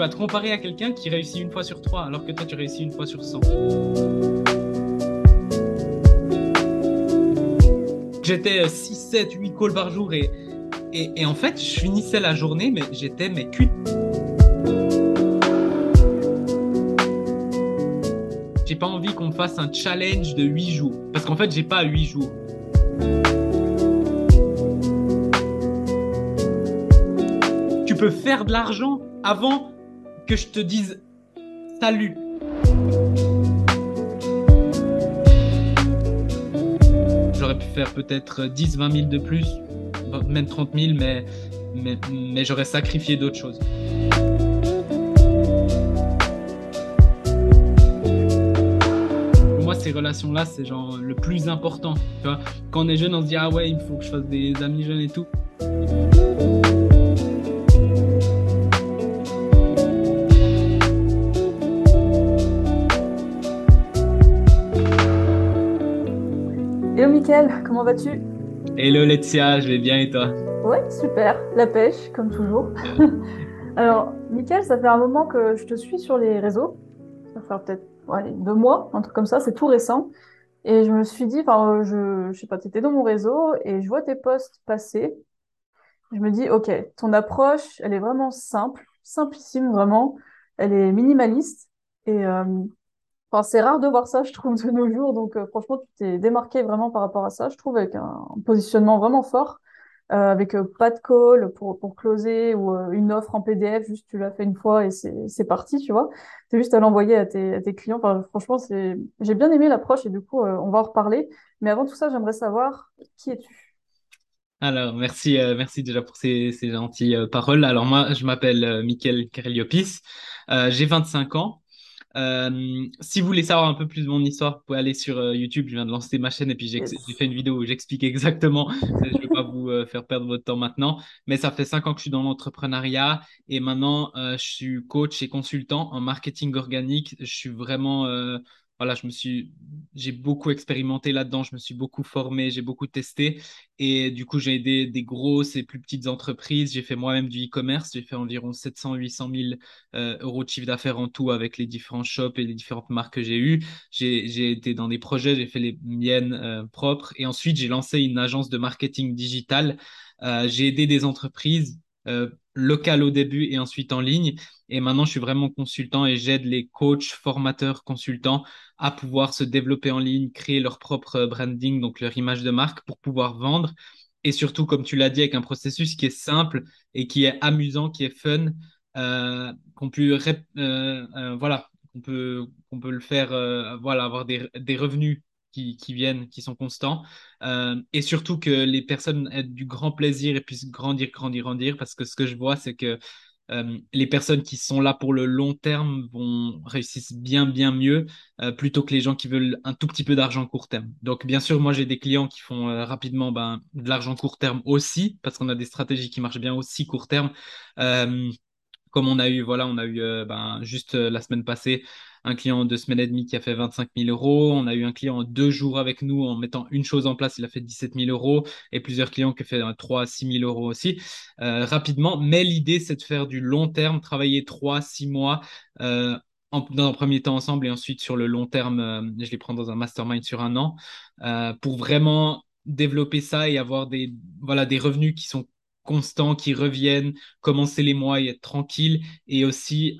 vas te comparer à quelqu'un qui réussit une fois sur trois, alors que toi, tu réussis une fois sur 100. J'étais 6, 7, 8 calls par jour et, et, en fait, je finissais la journée, mais j'étais mais cuit. J'ai pas envie qu'on me fasse un challenge de 8 jours, parce qu'en fait, j'ai pas 8 jours. Tu peux faire de l'argent avant que je te dise salut. J'aurais pu faire peut-être 10, 20 000 de plus, même 30 000, mais, mais, mais j'aurais sacrifié d'autres choses. Pour moi, ces relations-là, c'est genre le plus important. Tu vois Quand on est jeune, on se dit Ah ouais, il faut que je fasse des amis jeunes et tout. Comment vas-tu Hello Letia, je vais bien et toi Ouais, super, la pêche, comme toujours. Alors, Mickaël, ça fait un moment que je te suis sur les réseaux. Ça fait peut-être deux mois, un truc comme ça, c'est tout récent. Et je me suis dit, enfin, je, je sais pas, tu étais dans mon réseau et je vois tes posts passer. Je me dis, ok, ton approche, elle est vraiment simple, simplissime vraiment. Elle est minimaliste. Et euh, c'est rare de voir ça, je trouve, de nos jours. Donc, euh, franchement, tu t'es démarqué vraiment par rapport à ça, je trouve, avec un, positionnement vraiment fort, euh, avec euh, pas de call pour, closer ou une offre en PDF, juste tu l'as fait une fois et c'est parti, tu vois. C'est juste à l'envoyer à tes, clients. Franchement, j'ai bien aimé l'approche et du coup, on va en reparler. Mais avant tout ça, j'aimerais savoir qui es-tu? Alors, merci, merci déjà pour ces, gentilles paroles. Alors, moi, je m'appelle euh, Mickaël Kareliopis. J'ai 25 ans. Euh, si vous voulez savoir un peu plus de mon histoire, vous pouvez aller sur euh, YouTube. Je viens de lancer ma chaîne et puis j'ai fait une vidéo où j'explique exactement. je ne vais pas vous euh, faire perdre votre temps maintenant, mais ça fait cinq ans que je suis dans l'entrepreneuriat et maintenant je suis coach et consultant en marketing organique. Je suis vraiment voilà, je me suis, j'ai beaucoup expérimenté là-dedans, je me suis beaucoup formé, j'ai beaucoup testé. Et du coup, j'ai aidé des grosses et plus petites entreprises. J'ai fait moi-même du e-commerce. J'ai fait environ 700, 800 000 euros de chiffre d'affaires en tout avec les différents shops et les différentes marques que j'ai eues. J'ai été dans des projets, j'ai fait les miennes euh, propres. Et ensuite, j'ai lancé une agence de marketing digital. Euh, j'ai aidé des entreprises euh, local au début et ensuite en ligne. Et maintenant, je suis vraiment consultant et j'aide les coachs, formateurs, consultants à pouvoir se développer en ligne, créer leur propre branding, donc leur image de marque pour pouvoir vendre. Et surtout, comme tu l'as dit, avec un processus qui est simple et qui est amusant, qui est fun, euh, qu'on peut, euh, euh, voilà, qu'on peut, qu'on peut le faire, voilà, avoir des, des revenus qui, viennent, qui sont constants. Euh, et surtout que les personnes aient du grand plaisir et puissent grandir, grandir, grandir. Parce que ce que je vois, c'est que euh, les personnes qui sont là pour le long terme vont réussir bien, bien mieux euh, plutôt que les gens qui veulent un tout petit peu d'argent court terme. Donc, bien sûr, moi, j'ai des clients qui font rapidement ben, de l'argent court terme aussi, parce qu'on a des stratégies qui marchent bien aussi court terme comme on a eu, voilà, on a eu ben, juste la semaine passée un client de semaine et demie qui a fait 25 000 euros. On a eu un client en deux jours avec nous en mettant une chose en place, il a fait 17 000 euros et plusieurs clients qui ont fait 3 à 6 000 euros aussi euh, rapidement. Mais l'idée, c'est de faire du long terme, travailler 3, 6 mois. Euh, dans un premier temps ensemble et ensuite sur le long terme, euh, je les prends dans un mastermind sur un an pour vraiment développer ça et avoir des revenus qui sont constants qui reviennent, commencer les mois et être tranquille, et aussi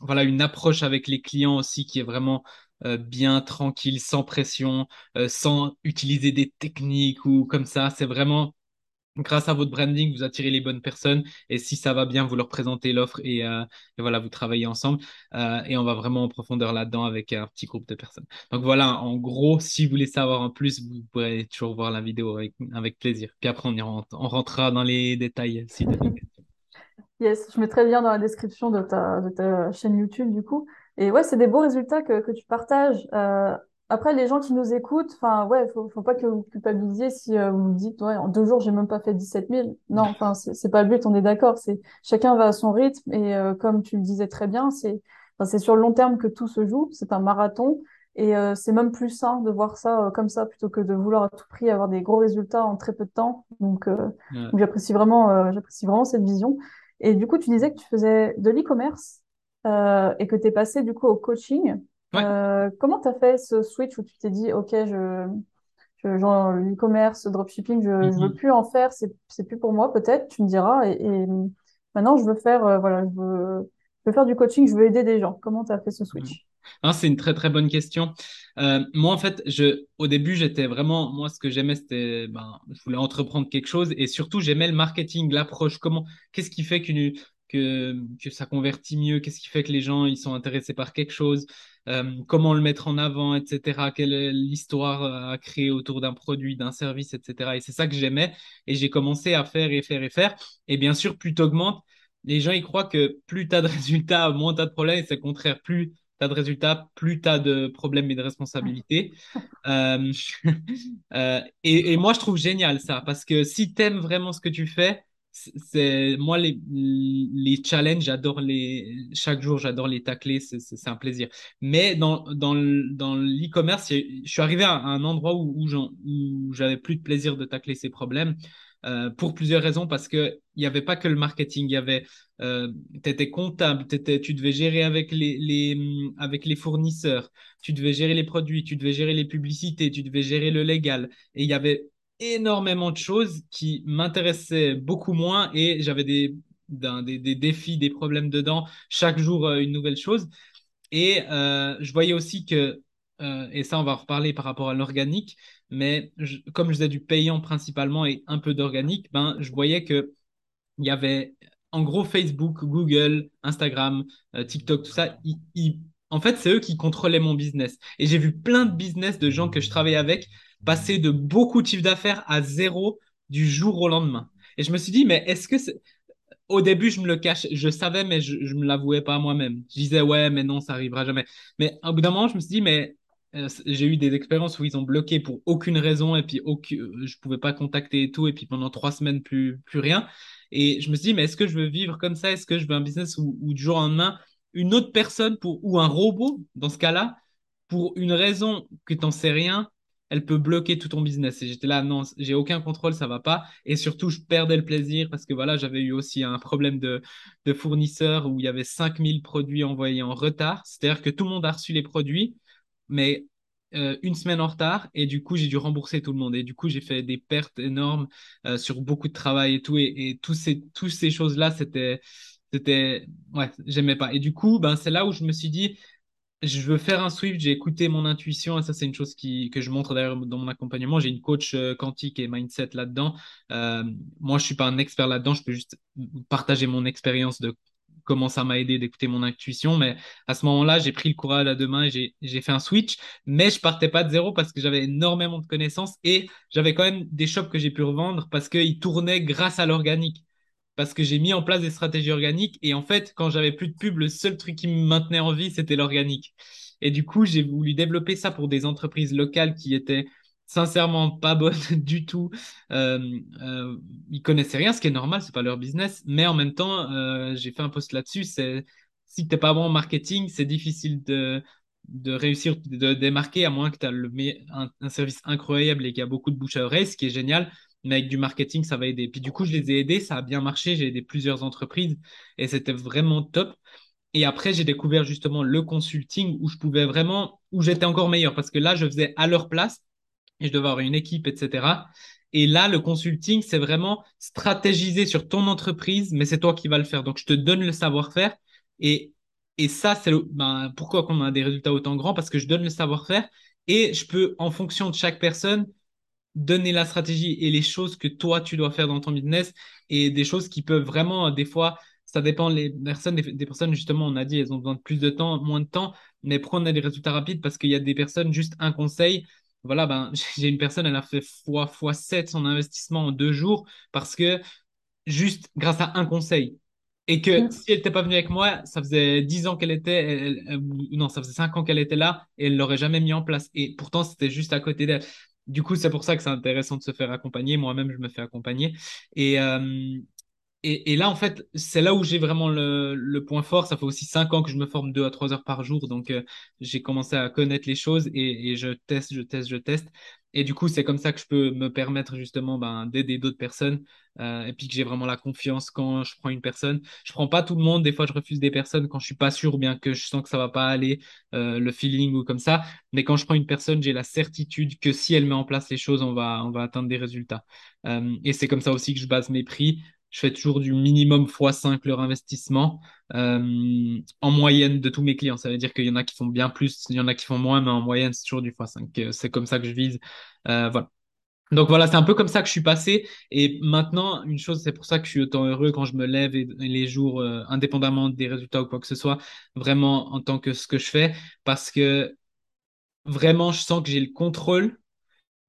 voilà, une approche avec les clients aussi qui est vraiment euh, bien tranquille, sans pression, euh, sans utiliser des techniques ou comme ça. C'est vraiment grâce à votre branding, vous attirez les bonnes personnes et si ça va bien, vous leur présentez l'offre et, euh, voilà, vous travaillez ensemble euh, et on va vraiment en profondeur là-dedans avec un petit groupe de personnes. Donc voilà, en gros, si vous voulez savoir en plus, vous pourrez toujours voir la vidéo avec, plaisir. Puis après, on, rentre, on rentrera dans les détails si des questions. Yes, je mettrai le lien dans la description de ta, de ta chaîne YouTube du coup. Et ouais, c'est des beaux résultats que, que tu partages. Euh, après, les gens qui nous écoutent, enfin, ouais, faut, faut pas que vous culpabilisiez si euh, vous dites, ouais, en deux jours, j'ai même pas fait 17 000. Non, enfin, c'est pas le but, on est d'accord. C'est chacun va à son rythme et euh, comme tu le disais très bien, c'est c'est sur le long terme que tout se joue. C'est un marathon et euh, c'est même plus sain de voir ça comme ça plutôt que de vouloir à tout prix avoir des gros résultats en très peu de temps. Donc, j'apprécie vraiment, j'apprécie vraiment cette vision. Et du coup, tu disais que tu faisais de l'e-commerce euh, et que tu es passé du coup au coaching. Ouais. Euh, comment tu as fait ce switch où tu t'es dit, OK, je, je, genre l'e-commerce, dropshipping, je, je veux Mhm. plus en faire, c'est, plus pour moi peut-être, tu me diras. Et, et maintenant, je veux faire, euh, voilà, je veux, je veux faire du coaching, je veux aider des gens. Comment tu as fait ce switch? Non, c'est une très très bonne question. Euh, moi, en fait, je, au début, j'étais vraiment, moi, ce que j'aimais, c'était, ben, je voulais entreprendre quelque chose et surtout, j'aimais le marketing, l'approche. Comment, qu'est-ce qui fait qu'une, que, que ça convertit mieux? Qu'est-ce qui fait que les gens, ils sont intéressés par quelque chose? Euh, comment le mettre en avant, etc. Quelle est l'histoire à créer autour d'un produit, d'un service, etc. Et c'est ça que j'aimais. Et j'ai commencé à faire et faire et faire. Et bien sûr, plus tu augmentes, les gens, ils croient que plus tu as de résultats, moins tu as de problèmes. Et c'est le contraire. Plus tu as de résultats, plus tu as de problèmes et de responsabilités. Euh, euh, et, et moi, je trouve génial ça, parce que si tu aimes vraiment ce que tu fais, c'est moi les, les challenges, j'adore les chaque jour, j'adore les tacler, c'est un plaisir. Mais dans dans le- dans l'e-commerce, je suis arrivé à un endroit où où, j'avais plus de plaisir de tacler ces problèmes euh, pour plusieurs raisons, parce que il y avait pas que le marketing, il y avait euh, tu étais comptable, t'étais- tu devais gérer avec les, les, avec les fournisseurs, tu devais gérer les produits, tu devais gérer les publicités, tu devais gérer le légal. Et il y avait énormément de choses qui m'intéressaient beaucoup moins et j'avais des, des, défis, des problèmes dedans, chaque jour euh, une nouvelle chose. Et euh, je voyais aussi que, euh, et ça on va en reparler par rapport à l'organique, mais comme je faisais du payant principalement et un peu d'organique, ben, je voyais que il y avait en gros Facebook, Google, Instagram, TikTok, tout ça. en fait, c'est eux qui contrôlaient mon business. Et j'ai vu plein de business de gens que je travaillais avec passer de beaucoup de chiffre d'affaires à zéro du jour au lendemain. Et je me suis dit, mais est-ce que c'est... Au début, je me le cache, je savais, mais je, je me l'avouais pas moi-même. Je disais, ouais, mais non, ça arrivera jamais. Mais au bout d'un moment, je me suis dit, mais euh, j'ai eu des expériences où ils ont bloqué pour aucune raison et puis aucune, je pouvais pas contacter et tout, et puis pendant trois semaines, plus, plus rien. Et je me suis dit, mais est-ce que je veux vivre comme ça? Est-ce que je veux un business où, où du jour au lendemain, une autre personne pour, ou un robot, dans ce cas-là, pour une raison que tu n'en sais rien, elle peut bloquer tout ton business. Et j'étais là, non, j'ai aucun contrôle, ça va pas. Et surtout, je perdais le plaisir parce que voilà, j'avais eu aussi un problème de, fournisseur où il y avait 5000 produits envoyés en retard. C'est-à-dire que tout le monde a reçu les produits, mais euh, une semaine en retard. Et du coup, j'ai dû rembourser tout le monde. Et du coup, j'ai fait des pertes énormes euh, sur beaucoup de travail et tout. Et, tous ces, tous ces choses-là, c'était, c'était, ouais, j'aimais pas. Et du coup, ben, c'est là où je me suis dit, je veux faire un Swift, j'ai écouté mon intuition et ça c'est une chose que je montre d'ailleurs dans mon accompagnement. J'ai une coach euh, quantique et mindset là-dedans. Euh, moi je suis pas un expert là-dedans, je peux juste partager mon expérience de comment ça m'a aidé d'écouter mon intuition. Mais à ce moment-là, j'ai pris le courage à deux mains et j'ai, j'ai fait un switch. Mais je partais pas de zéro parce que j'avais énormément de connaissances et j'avais quand même des shops que j'ai pu revendre parce qu'ils tournaient grâce à l'organique parce que j'ai mis en place des stratégies organiques. Et en fait, quand j'avais plus de pub, le seul truc qui me maintenait en vie, c'était l'organique. Et du coup, j'ai voulu développer ça pour des entreprises locales qui étaient sincèrement pas bonnes du tout. Euh, euh, ils connaissaient rien, ce qui est normal, c'est pas leur business. Mais en même temps, euh, j'ai fait un post là-dessus. C'est si t'es pas bon en marketing, c'est difficile de réussir de démarquer à moins que tu as un, un, service incroyable et qu'il y a beaucoup de bouche à oreille, ce qui est génial mais avec du marketing, ça va aider. Puis du coup, je les ai aidés, ça a bien marché, j'ai aidé plusieurs entreprises et c'était vraiment top. Et après, j'ai découvert justement le consulting où je pouvais vraiment, où j'étais encore meilleur parce que là, je faisais à leur place et je devais avoir une équipe, etc. Et là, le consulting, c'est vraiment stratégiser sur ton entreprise, mais c'est toi qui vas le faire. Donc, je te donne le savoir-faire et, et ça, c'est ben, pourquoi on a des résultats autant grands? Parce que je donne le savoir-faire et je peux, en fonction de chaque personne, donner la stratégie et les choses que toi, tu dois faire dans ton business et des choses qui peuvent vraiment, des fois, ça dépend des personnes. Des, personnes, justement, on a dit, elles ont besoin de plus de temps, moins de temps, mais prendre des résultats rapides parce qu'il y a des personnes, juste un conseil. Voilà, ben, j'ai une personne, elle a fait fois, fois 7 son investissement en deux jours parce que juste grâce à un conseil. Et que si elle n'était pas venue avec moi, ça faisait 10 ans qu'elle était, elle, elle, non, ça faisait 5 ans qu'elle était là et elle ne l'aurait jamais mis en place. Et pourtant, c'était juste à côté d'elle. Du coup, c'est pour ça que c'est intéressant de se faire accompagner. Moi-même, je me fais accompagner. Et, euh, et, là, en fait, c'est là où j'ai vraiment le, point fort. Ça fait aussi cinq ans que je me forme deux à trois heures par jour. Donc, euh, j'ai commencé à connaître les choses et, je teste, je teste, je teste. Et du coup, c'est comme ça que je peux me permettre justement ben, d'aider d'autres personnes euh, et puis que j'ai vraiment la confiance quand je prends une personne. Je prends pas tout le monde. Des fois, je refuse des personnes quand je suis pas sûr ou bien que je sens que ça va pas aller, euh, le feeling ou comme ça. Mais quand je prends une personne, j'ai la certitude que si elle met en place les choses, on va, on va atteindre des résultats. Et c'est comme ça aussi que je base mes prix je fais toujours du minimum x5 leur investissement euh, en moyenne de tous mes clients. Ça veut dire qu'il y en a qui font bien plus, il y en a qui font moins, mais en moyenne, c'est toujours du x5. Euh, c'est comme ça que je vise. Euh, voilà. Donc voilà, c'est un peu comme ça que je suis passé. Et maintenant, une chose, c'est pour ça que je suis autant heureux quand je me lève et, les jours, indépendamment des résultats ou quoi que ce soit, vraiment en tant que ce que je fais, parce que vraiment, je sens que j'ai le contrôle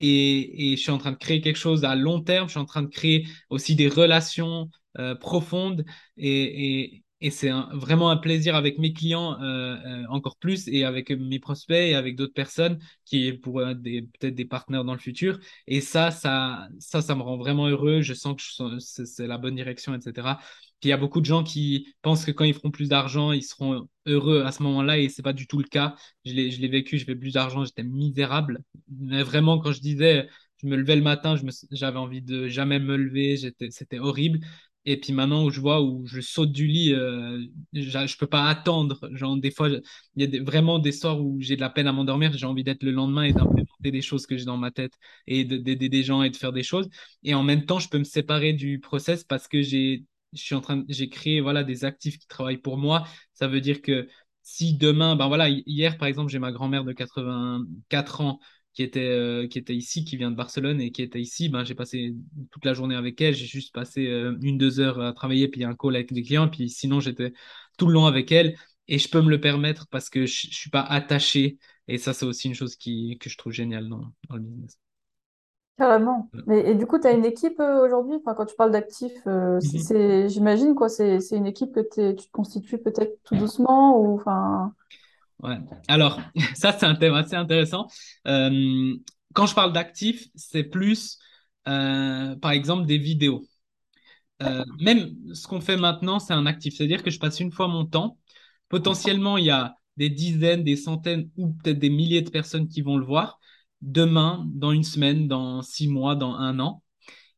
et, et, je suis en train de créer quelque chose à long terme. Je suis en train de créer aussi des relations euh, profondes et, et, et c'est vraiment un plaisir avec mes clients euh, euh, encore plus et avec mes prospects et avec d'autres personnes qui pour euh, des peut-être des partenaires dans le futur. Et ça, ça, ça, ça me rend vraiment heureux. Je sens que c'est la bonne direction, etc. Puis il y a beaucoup de gens qui pensent que quand ils feront plus d'argent, ils seront heureux à ce moment-là et c'est pas du tout le cas. Je l'ai, vécu, je fais plus d'argent, j'étais misérable. Mais vraiment, quand je disais, je me levais le matin, j'avais envie de jamais me lever, c'était horrible. Et puis maintenant où je vois où je saute du lit, euh, je peux pas attendre. Des fois, il y a vraiment des soirs où j'ai de la peine à m'endormir. J'ai envie d'être le lendemain et d'implémenter des choses que j'ai dans ma tête et d'aider des gens et de faire des choses. Et en même temps, je peux me séparer du process parce que j'ai je suis en train j'ai créé voilà des actifs qui travaillent pour moi. Ça veut dire que si demain, ben voilà, hier par exemple, j'ai ma grand-mère de 84 ans qui était, euh, qui était ici, qui vient de Barcelone et qui était ici, ben, j'ai passé toute la journée avec elle. J'ai juste passé euh, une, deux heures à travailler, puis un call avec des clients. Puis sinon, j'étais tout le long avec elle. Et je peux me le permettre parce que je ne suis pas attaché. Et ça, c'est aussi une chose qui, que je trouve géniale dans, dans le business. Carrément. Mais, et du coup, tu as une équipe euh, aujourd'hui, enfin, quand tu parles d'actifs, mm -hmm. j'imagine quoi, c'est une équipe que tu te constitues peut-être tout doucement ou enfin. Ouais. Alors, ça, c'est un thème assez intéressant. Euh, quand je parle d'actifs, c'est plus, euh, par exemple, des vidéos. Euh, même ce qu'on fait maintenant, c'est un actif. C'est-à-dire que je passe une fois mon temps. Potentiellement, il y a des dizaines, des centaines ou peut-être des milliers de personnes qui vont le voir demain, dans une semaine, dans six mois, dans un an.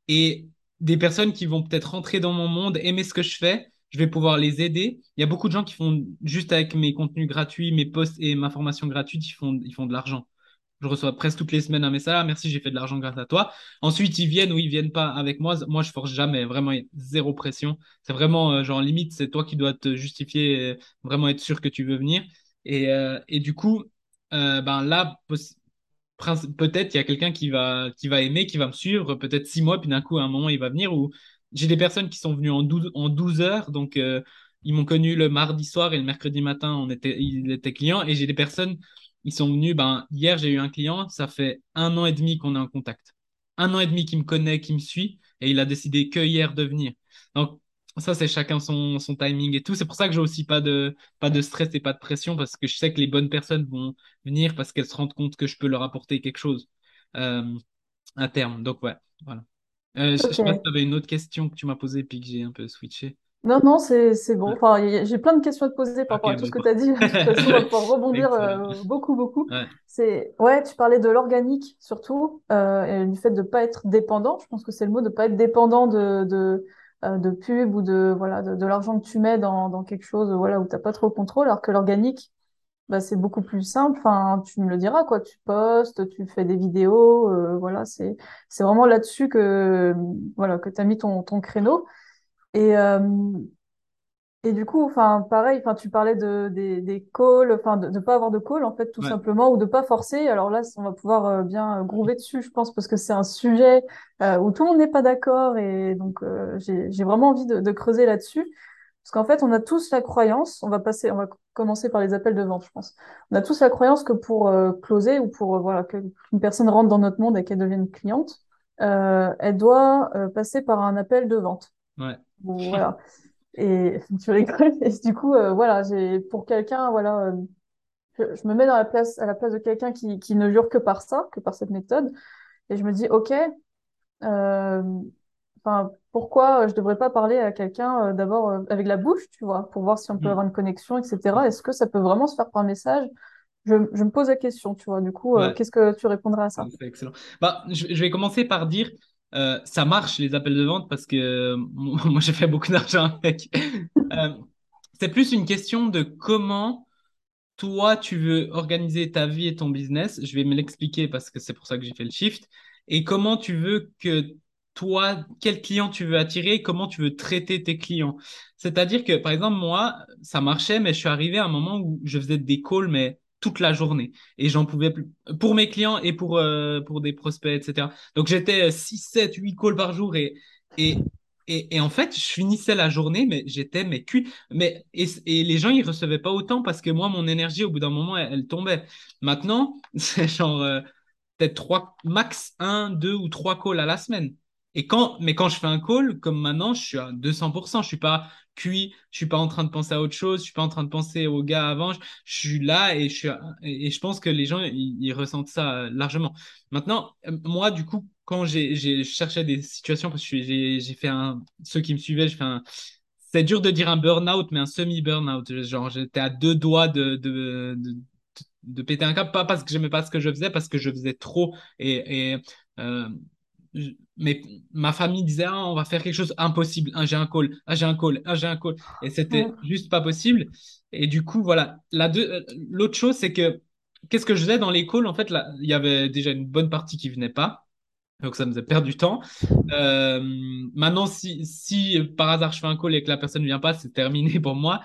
Et des personnes qui vont peut-être rentrer dans mon monde, aimer ce que je fais je vais pouvoir les aider. Il y a beaucoup de gens qui font juste avec mes contenus gratuits, mes posts et ma formation gratuite, ils font, ils font de l'argent. Je reçois presque toutes les semaines un message. Ah, merci, j'ai fait de l'argent grâce à toi. Ensuite, ils viennent ou ils viennent pas avec moi. Moi, je force jamais. Vraiment, zéro pression. C'est vraiment, euh, genre, limite, c'est toi qui dois te justifier, vraiment être sûr que tu veux venir. Et, euh, et du coup, euh, ben là, peut-être il y a quelqu'un qui va, qui va aimer, qui va me suivre, peut-être six mois, puis d'un coup, à un moment, il va venir ou j'ai des personnes qui sont venues en 12, en 12 heures, donc euh, ils m'ont connu le mardi soir et le mercredi matin, on était, ils étaient clients. Et j'ai des personnes, ils sont venus, ben, hier j'ai eu un client, ça fait un an et demi qu'on est en contact. Un an et demi qu'il me connaît, qui me suit, et il a décidé que hier de venir. Ça, c'est chacun son, son timing et tout. C'est pour ça que j'ai aussi pas de, pas de stress et pas de pression, parce que je sais que les bonnes personnes vont venir parce qu'elles se rendent compte que je peux leur apporter quelque chose euh, à terme. Donc, ouais, voilà. Euh, je, je sais pas si tu avais une autre question que tu m'as posée puis que j'ai un peu switché. Non, non, c'est bon. Enfin, j'ai plein de questions à te poser par rapport à tout ce que tu as dit. De toute façon, on va pouvoir rebondir euh, beaucoup, beaucoup. Ouais, C'est ouais, tu parlais de l'organique surtout euh, et du fait de pas être dépendant. Je pense que c'est le mot de pas être dépendant de de de pub ou de voilà de, de l'argent que tu mets dans dans quelque chose voilà où t'as pas trop le contrôle. Alors que l'organique, bah c'est beaucoup plus simple. Enfin, tu me le diras quoi. Tu postes, tu fais des vidéos. euh, voilà, c'est c'est vraiment là-dessus que voilà que t'as mis ton ton créneau. Et, euh, et du coup, enfin, pareil, enfin, tu parlais de, des, des calls, enfin, de ne pas avoir de call, en fait, tout ouais, simplement, ou de pas forcer. Alors là, on va pouvoir euh, bien euh, groover dessus, je pense, parce que c'est un sujet euh, où tout le monde n'est pas d'accord. Et donc, euh, j'ai, j'ai vraiment envie de, de creuser là-dessus. Parce qu'en fait, on a tous la croyance, on va passer, on va commencer par les appels de vente, je pense. On a tous la croyance que pour euh, closer ou pour, euh, voilà, qu'une personne rentre dans notre monde et qu'elle devienne cliente, euh, elle doit euh, passer par un appel de vente. ouais, Bon, voilà. Et tu rigoles. Et du coup, euh, voilà, j'ai pour quelqu'un, voilà, euh, je, je me mets dans la place, à la place de quelqu'un qui, qui ne jure que par ça, que par cette méthode. Et je me dis, OK, euh, enfin, pourquoi je devrais pas parler à quelqu'un d'abord avec la bouche, tu vois, pour voir si on peut Mm. avoir une connexion, etc. Est-ce que ça peut vraiment se faire par message? Je, je me pose la question, tu vois. Du coup, euh, qu'est-ce que tu répondrais à ça? excellent. Bah, je, je vais commencer par dire, euh, ça marche les appels de vente parce que euh, moi j'ai fait beaucoup d'argent avec. Euh, c'est plus une question de comment toi, tu veux organiser ta vie et ton business, je vais me l'expliquer parce que c'est pour ça que j'ai fait le shift, et comment tu veux que toi, quel client tu veux attirer, comment tu veux traiter tes clients. C'est-à-dire que, par exemple, moi, ça marchait, mais je suis arrivé à un moment où je faisais des calls, mais toute la journée, et j'en pouvais plus, pour mes clients et pour, euh, des prospects, etc. Donc, j'étais 6, 7, 8 calls par jour, et, et, en fait, je finissais la journée, mais j'étais mais cuit. Et, les gens ils recevaient pas autant parce que moi mon énergie au bout d'un moment elle, elle tombait. Maintenant c'est genre euh, peut-être trois max un, deux ou trois calls à la semaine. Et quand mais quand je fais un call comme maintenant je suis à 200%, je suis pas cuit, je suis pas en train de penser à autre chose, je suis pas en train de penser aux gars avant, je, suis là et je suis et, je pense que les gens ils, ressentent ça euh, largement. Maintenant euh, moi du coup quand j'ai cherché des situations parce que j'ai fait un ceux qui me suivaient, je fais un c'est dur de dire un burn-out, mais un semi-burn-out. Genre, j'étais à deux doigts de, de, péter un câble, pas parce que j'aimais pas ce que je faisais, parce que je faisais trop. Et, et euh, mais ma famille disait, ah, on va faire quelque chose impossible. Ah, j'ai un call, ah, j'ai un call, ah, j'ai un call. Et c'était juste pas possible. Et du coup, voilà. La deux, euh, l'autre chose, c'est que qu'est-ce que je faisais dans les calls? En fait, là, il y avait déjà une bonne partie qui venait pas. Donc ça me faisait perdre du temps. Euh, maintenant, si, si par hasard je fais un call et que la personne ne vient pas, c'est terminé pour moi.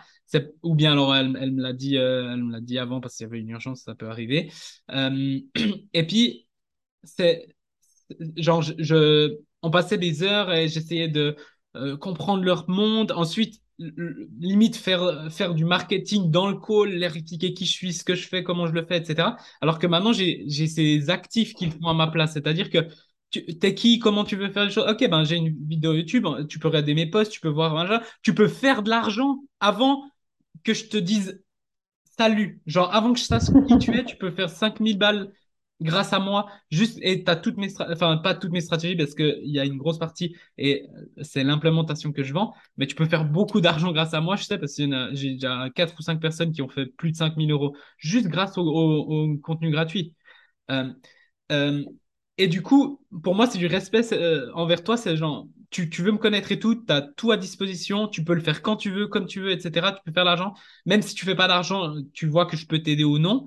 Ou bien alors elle, elle me l'a dit, euh, elle me l'a dit avant parce qu'il y avait une urgence, ça peut arriver. Euh, et puis c'est genre je, on passait des heures et j'essayais de euh, comprendre leur monde. Ensuite, limite faire faire du marketing dans le call, leur expliquer qui je suis, ce que je fais, comment je le fais, etc. Alors que maintenant j'ai j'ai ces actifs qui font à ma place. C'est-à-dire que tu t'es qui, comment tu veux faire les choses? Ok, ben j'ai une vidéo YouTube, tu peux regarder mes posts, tu peux voir, machin. tu peux faire de l'argent avant que je te dise salut. Genre, avant que je sache qui tu es, tu peux faire 5000 balles grâce à moi. Juste, et t'as toutes mes, enfin, pas toutes mes stratégies parce qu'il y a une grosse partie et c'est l'implémentation que je vends. Mais tu peux faire beaucoup d'argent grâce à moi, je sais, parce que j'ai déjà 4 ou 5 personnes qui ont fait plus de 5000 euros juste grâce au, contenu gratuit. Euh, euh, et du coup, pour moi, c'est du respect euh, envers toi. C'est genre, tu, tu veux me connaître et tout, tu as tout à disposition, tu peux le faire quand tu veux, comme tu veux, etc. Tu peux faire l'argent. Même si tu fais pas d'argent, tu vois que je peux t'aider ou non.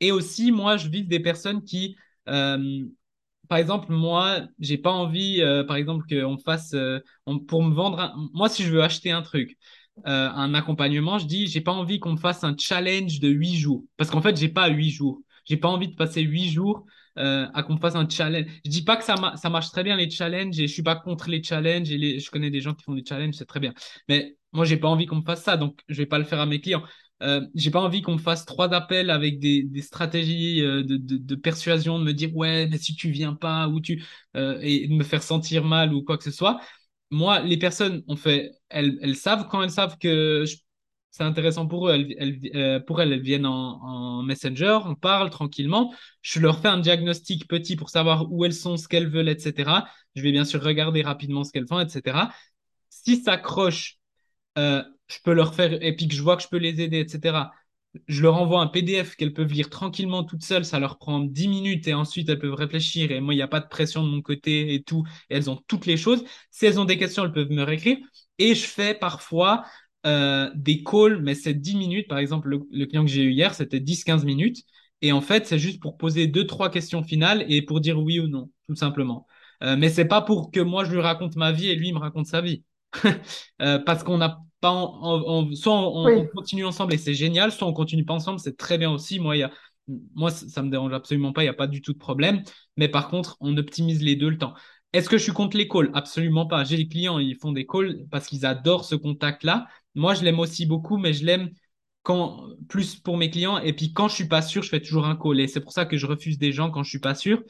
Et aussi, moi, je vise des personnes qui, euh, par exemple, moi, j'ai pas envie, euh, par exemple, qu'on fasse, euh, pour me vendre, moi, si je veux acheter un truc, un accompagnement, je dis, j'ai pas envie qu'on me fasse un challenge de huit jours. Parce qu'en fait, j'ai pas huit jours. J'ai pas envie de passer huit jours à qu'on me fasse un challenge. Je dis pas que ça, ma- ça marche très bien les challenges et je suis pas contre les challenges et je connais des gens qui font des challenges, c'est très bien. Mais moi, j'ai pas envie qu'on me fasse ça, donc je vais pas le faire à mes clients. Euh, j'ai pas envie qu'on me fasse trois appels avec des, des stratégies euh, de, de, persuasion, de me dire ouais, mais si tu viens pas ou tu euh, et de me faire sentir mal ou quoi que ce soit. Moi, les personnes ont fait, elles, elles savent quand elles savent que c'est intéressant pour eux, elles, elles- pour elles, elles viennent en, en Messenger, on parle tranquillement. Je leur fais un diagnostic petit pour savoir où elles sont, ce qu'elles veulent, etc. Je vais bien sûr regarder rapidement ce qu'elles font, etc. Si ça accroche euh, je peux leur faire, et puis que je vois que je peux les aider, etc. Je leur envoie un PDF qu'elles peuvent lire tranquillement toutes seules, ça leur prend 10 minutes et ensuite elles peuvent réfléchir et moi il n'y a pas de pression de mon côté et tout, elles ont toutes les choses. Si elles ont des questions, elles peuvent me réécrire et je fais parfois euh, des calls, mais c'est 10 minutes. Par exemple, le, client que j'ai eu hier, c'était 10-15 minutes. Et en fait, c'est juste pour poser deux, trois questions finales et pour dire oui ou non, tout simplement. Euh, mais c'est pas pour que moi je lui raconte ma vie et lui me raconte sa vie. Euh, parce qu'on n'a pas soit on, continue ensemble et c'est génial, soit on continue pas ensemble, c'est très bien aussi. Moi, y a, moi, ça, ça me dérange absolument pas, il n'y a pas du tout de problème. Mais par contre, on optimise les deux le temps. Est-ce que je suis contre les calls? Absolument pas. J'ai les clients, ils font des calls parce qu'ils adorent ce contact-là. Moi, je l'aime aussi beaucoup, mais je l'aime quand plus pour mes clients. Et puis quand je suis pas sûr, je fais toujours un call. Et c'est pour ça que je refuse des gens quand je suis pas sûr.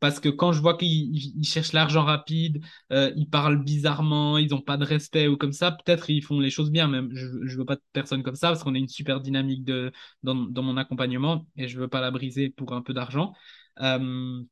Parce que quand je vois qu'ils ils cherchent l'argent rapide, euh, ils parlent bizarrement, ils n'ont pas de respect ou comme ça, peut-être ils font les choses bien. Même je, je veux pas de personne comme ça parce qu'on a une super dynamique dans, mon accompagnement et je veux pas la briser pour un peu d'argent. Euh,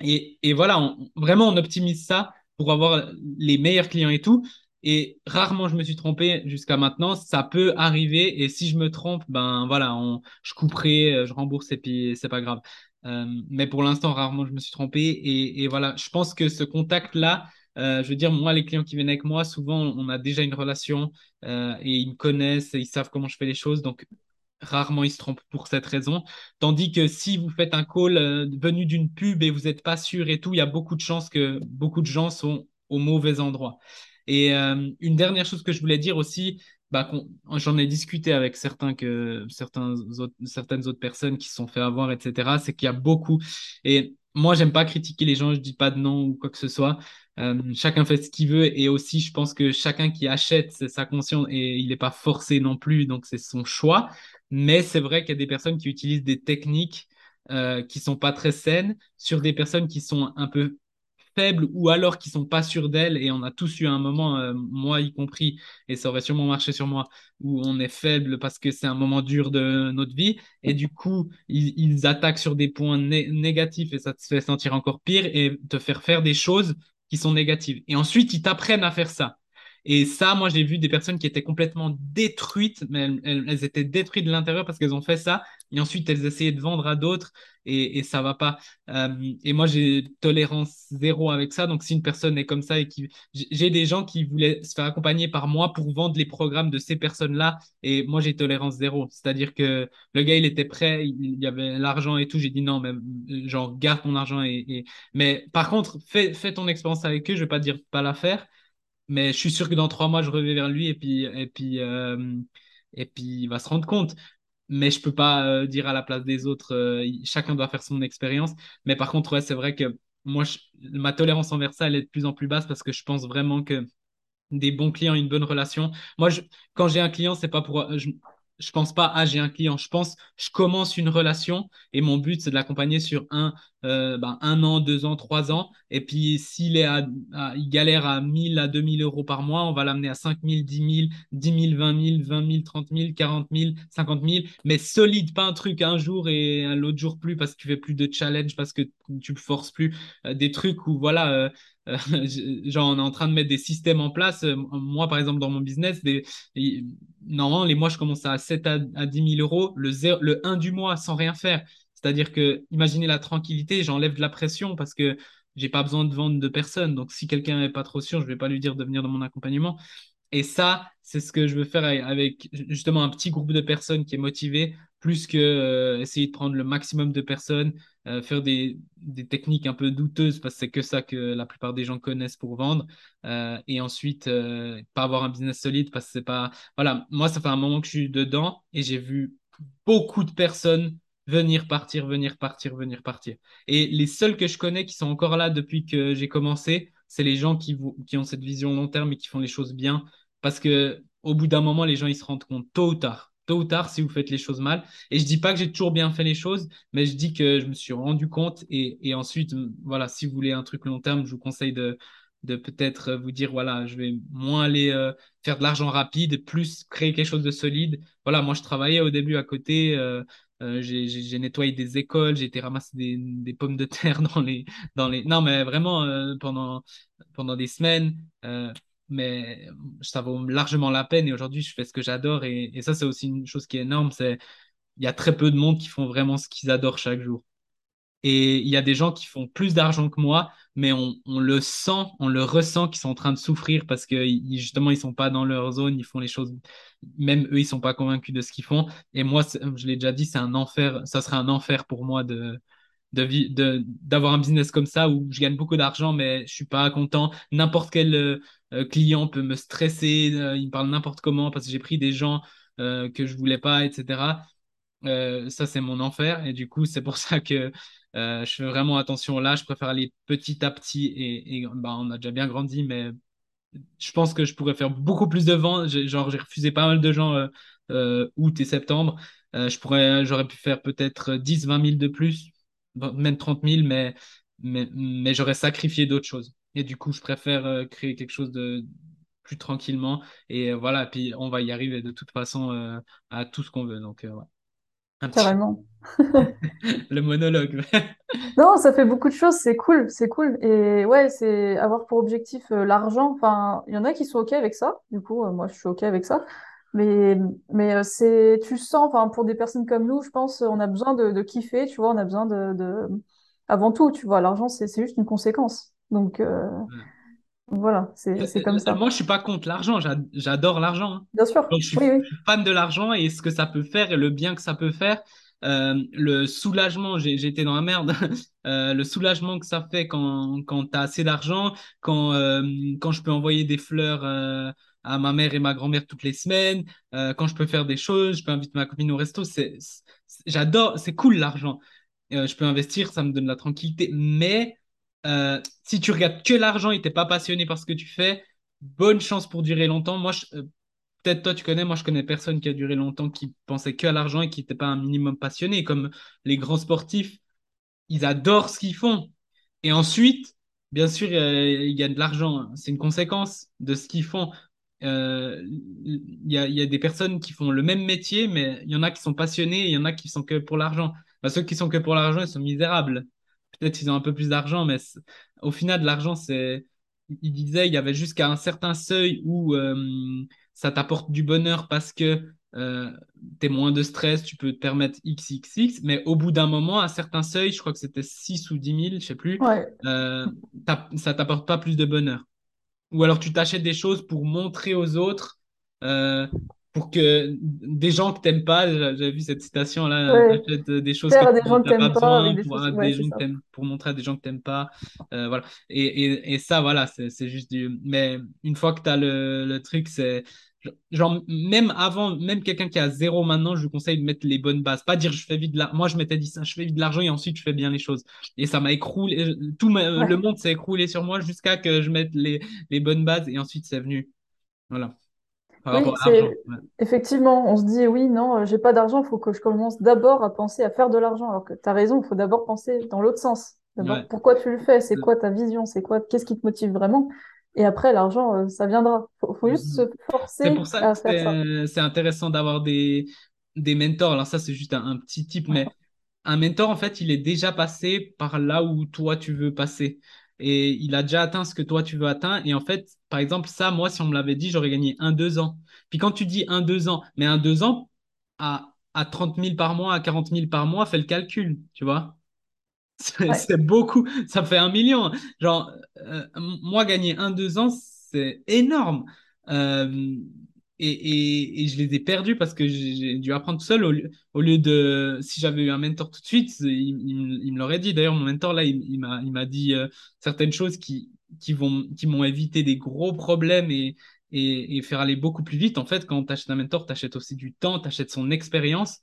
et, voilà, vraiment on optimise ça pour avoir les meilleurs clients et tout. Et rarement je me suis trompé jusqu'à maintenant. Ça peut arriver et si je me trompe, ben voilà, je couperai, euh, je rembourse et puis c'est pas grave. Euh, mais pour l'instant, rarement je me suis trompé. Et, voilà, je pense que ce contact-là, euh, je veux dire, moi, les clients qui viennent avec moi, souvent, on a déjà une relation euh, et ils me connaissent et ils savent comment je fais les choses. Donc, rarement ils se trompent pour cette raison. Tandis que si vous faites un call venu d'une pub et vous n'êtes pas sûr et tout, il y a beaucoup de chances que beaucoup de gens sont au mauvais endroit. Et une dernière chose que je voulais dire aussi, bah, j'en ai discuté avec certains que, certains certaines autres personnes qui se sont fait avoir, etc. C'est qu'il y a beaucoup. Et moi, j'aime pas critiquer les gens, je dis pas de non ou quoi que ce soit. Euh, chacun fait ce qu'il veut et aussi, je pense que chacun qui achète, c'est sa conscience et il n'est pas forcé non plus, donc c'est son choix. Mais c'est vrai qu'il y a des personnes qui utilisent des techniques euh, qui sont pas très saines sur des personnes qui sont un peu faibles ou alors qui sont pas sûres d'elles. Et on a tous eu un moment, euh, moi y compris, et ça aurait sûrement marché sur moi, où on est faible parce que c'est un moment dur de notre vie. Et du coup, ils, attaquent sur des points négatifs et ça te fait sentir encore pire et te faire faire des choses qui sont négatives. Et ensuite, ils t'apprennent à faire ça. Et ça, moi, j'ai vu des personnes qui étaient complètement détruites, mais elles, étaient détruites de l'intérieur parce qu'elles ont fait ça. Et ensuite, elles essayaient de vendre à d'autres et, et ça va pas. Euh, et moi, j'ai tolérance zéro avec ça. Donc, si une personne est comme ça et qui. J'ai des gens qui voulaient se faire accompagner par moi pour vendre les programmes de ces personnes-là. Et moi, j'ai tolérance zéro. C'est-à-dire que le gars, il était prêt, il, y avait l'argent et tout. J'ai dit non, mais genre, garde ton argent. Et. Mais par contre, fais, fais ton expérience avec eux. Je vais pas dire pas la faire mais je suis sûr que dans trois mois, je reviens vers lui et puis, et puis, euh, il va se rendre compte. Mais je peux pas euh, dire à la place des autres, euh, chacun doit faire son expérience. Mais par contre, c'est vrai que moi, ma tolérance envers ça, elle est de plus en plus basse parce que je pense vraiment que des bons clients, une bonne relation. Moi, quand j'ai un client, c'est pas pour pense pas, ah, j'ai un client. Je pense, je commence une relation et mon but, c'est de l'accompagner sur un, euh, ben, un an, deux ans, trois ans. Et puis, s'il est à, il galère à 1000 à 2000 euros par mois, on va l'amener à 5000, 10 000, 10 000, 20 000, 20 000, 30 000, 40 000, 50 000. Mais solide, pas un truc un jour et l'autre jour plus parce que tu fais plus de challenge, parce que tu ne forces plus euh, des trucs où, voilà, euh, euh, genre, on est en train de mettre des systèmes en place. Euh, moi, par exemple, dans mon business, normalement, les mois, je commence à 7 à, à 10 000 euros, le, le 1 du mois sans rien faire. C'est-à-dire que, imaginez la tranquillité, j'enlève de la pression parce que j'ai pas besoin de vendre de personne. Donc, si quelqu'un n'est pas trop sûr, je vais pas lui dire de venir dans mon accompagnement. Et ça, c'est ce que je veux faire avec justement un petit groupe de personnes qui est motivé, plus que euh, essayer de prendre le maximum de personnes, euh, faire des, techniques un peu douteuses, parce que c'est que ça que la plupart des gens connaissent pour vendre. Euh, et ensuite, pas avoir un business solide, parce que c'est pas. Voilà, moi, ça fait un moment que je suis dedans et j'ai vu beaucoup de personnes venir, partir, venir, partir, venir, partir. Et les seuls que je connais qui sont encore là depuis que j'ai commencé, c'est les gens qui, qui ont cette vision long terme et qui font les choses bien. Parce que au bout d'un moment, les gens ils se rendent compte tôt ou tard. Tôt ou tard, si vous faites les choses mal. Et je dis pas que j'ai toujours bien fait les choses, mais je dis que je me suis rendu compte. Et, ensuite, voilà, si vous voulez un truc long terme, je vous conseille de, peut-être vous dire, voilà, je vais moins aller euh, faire de l'argent rapide, plus créer quelque chose de solide. Voilà, moi, je travaillais au début à côté. Euh, euh, j'ai nettoyé des écoles, j'ai été ramasser des, des, pommes de terre dans les, dans les... Non, mais vraiment, pendant, pendant des semaines, mais ça vaut largement la peine. Et aujourd'hui, je fais ce que j'adore. Et, et ça, c'est aussi une chose qui est énorme, c'est il y a très peu de monde qui font vraiment ce qu'ils adorent chaque jour. Et il y a des gens qui font plus d'argent que moi, mais on, on, le sent, on le ressent qu'ils sont en train de souffrir parce que justement, ils sont pas dans leur zone, ils font les choses, même eux, ils sont pas convaincus de ce qu'ils font. Et moi, je l'ai déjà dit, c'est un enfer, ça serait un enfer pour moi de, de, d'avoir un business comme ça où je gagne beaucoup d'argent, mais je suis pas content. N'importe quel euh, client peut me stresser, euh, il me parle n'importe comment parce que j'ai pris des gens euh, que je voulais pas, etc. ça, c'est mon enfer. Et du coup, c'est pour ça que euh, je fais vraiment attention là. Je préfère aller petit à petit et, bah, on a déjà bien grandi, mais je pense que je pourrais faire beaucoup plus de ventes. Genre, j'ai refusé pas mal de gens euh, euh, août et septembre. je pourrais, j'aurais pu faire peut-être 10, 20 000 de plus, même 30 000, mais, mais, mais j'aurais sacrifié d'autres choses. Et du coup, je préfère créer quelque chose de plus tranquillement. Et voilà, puis on va y arriver de toute façon à tout ce qu'on veut. Donc, ouais. Carrément. Le monologue. Non, ça fait beaucoup de choses, c'est cool, c'est cool. Et ouais, c'est avoir pour objectif euh, l'argent. Enfin, il y en a qui sont OK avec ça. Du coup, euh, moi, je suis OK avec ça. Mais, mais euh, c'est, tu sens, enfin, pour des personnes comme nous, je pense, on a besoin de, de kiffer, tu vois, on a besoin de, de... Avant tout, tu vois, l'argent, c'est, c'est juste une conséquence. Donc, euh, voilà, c'est, comme ça. Moi, je suis pas contre l'argent. J'a- J'adore l'argent. hein. Bien sûr, Donc, je suis, oui, oui. je suis fan de l'argent et ce que ça peut faire et le bien que ça peut faire. Euh, le soulagement, été dans la merde. Euh, le soulagement que ça fait quand, quand tu as assez d'argent, quand, quand je peux envoyer des fleurs à ma mère et ma grand-mère toutes les semaines, quand je peux faire des choses, je peux inviter ma copine au resto. J'adore, c'est cool l'argent. Je peux investir, ça me donne la tranquillité. Mais euh, si tu regardes que l'argent et t'es pas passionné par ce que tu fais, bonne chance pour durer longtemps. Moi, euh, peut-être toi tu connais, moi je connais personne qui a duré longtemps qui pensait que à l'argent et qui n'était pas un minimum passionné. Comme les grands sportifs, ils adorent ce qu'ils font. Et ensuite, bien sûr, euh, il y a de l'argent. hein. C'est une conséquence de ce qu'ils font. Il y a, il y a des personnes qui font le même métier, mais il y en a qui sont passionnés et il y en a qui sont que pour l'argent. Bah, ceux qui sont que pour l'argent, ils sont misérables. Peut-être qu'ils ont un peu plus d'argent, mais au final, l'argent, c'est. Il disait, il y avait jusqu'à un certain seuil où euh, ça t'apporte du bonheur parce que euh, tu es moins de stress, tu peux te permettre XXX, mais au bout d'un moment, à un certain seuil, je crois que c'était 6 ou dix mille, je sais plus, Ouais, euh, ça t'apporte pas plus de bonheur. Ou alors tu t'achètes des choses pour montrer aux autres, euh, pour que des gens que t'aimes pas, j'a- j'avais vu cette citation-là, ouais. t'achètes des choses Faire à des gens que t'aimes pas des pour, choses. Ouais, gens que montrer à des gens que t'aimes pas. Euh, voilà. Et, et, et ça, voilà, c'est juste du. Mais une fois que t'as le, le truc, c'est. Genre, même avant, même quelqu'un qui a zéro maintenant, je lui conseille de mettre les bonnes bases. Pas dire je fais vite de l'argent. Moi, je m'étais dit ça, je fais vite de l'argent et ensuite je fais bien les choses. Et ça m'a écroulé. Tout le monde s'est écroulé sur moi jusqu'à que je mette les, les bonnes bases et ensuite c'est venu. Voilà. Par Oui, rapport à l'argent. c'est Ouais. effectivement, on se dit oui, non, euh, j'ai pas d'argent, il faut que je commence d'abord à penser à faire de l'argent. Alors que tu as raison, il faut d'abord penser dans l'autre sens. D'abord, Ouais. pourquoi tu le fais? C'est quoi ta vision? C'est quoi? Qu'est-ce qui te motive vraiment? Et après, l'argent, euh, ça viendra. Faut, faut juste se C'est forcer pour ça que à faire ça. c'est intéressant d'avoir des, des mentors. Alors ça, c'est juste un, un petit type, mais un mentor, en fait, il est déjà passé par là où toi, tu veux passer. Et il a déjà atteint ce que toi, tu veux atteindre. Et en fait, par exemple, ça, moi, si on me l'avait dit, j'aurais gagné un, deux ans. Puis quand tu dis un, deux ans, mais un, deux ans, à, à 30 000 par mois, à 40 000 par mois, fais le calcul, tu vois. C'est Ouais, beaucoup, ça fait un million. Genre, euh, moi, gagner un, deux ans, c'est énorme. Euh, et, et, et je les ai perdus parce que j'ai dû apprendre tout seul au lieu, de, si j'avais eu un mentor tout de suite, il, il, me l'aurait dit. D'ailleurs, mon mentor, là, il, il m'a, dit euh, certaines choses qui, qui vont, qui m'ont évité des gros problèmes et, et, et faire aller beaucoup plus vite. En fait, quand tu achètes un mentor, tu achètes aussi du temps, tu achètes son expérience.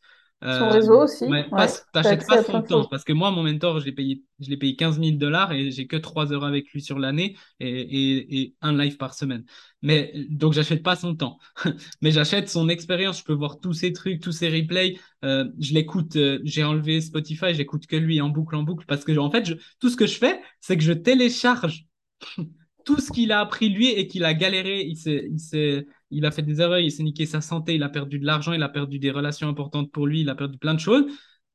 Son Euh, réseau aussi, Ouais, ouais, t'achètes pas son temps, parce que moi, mon mentor, je l'ai payé, je l'ai payé quinze mille dollars et j'ai que 3 heures avec lui sur l'année et, et, et un live par semaine. Mais donc, j'achète pas son temps, mais j'achète son expérience. Je peux voir tous ces trucs, tous ces replays. Euh, je l'écoute, euh, j'ai enlevé Spotify, j'écoute que lui en boucle, en boucle, parce que en fait, je- tout ce que je fais, c'est que je télécharge tout ce qu'il a appris lui et qu'il a galéré. Il s'est, il s'est, il a fait des erreurs, il s'est niqué sa santé, il a perdu de l'argent, il a perdu des relations importantes pour lui, il a perdu plein de choses.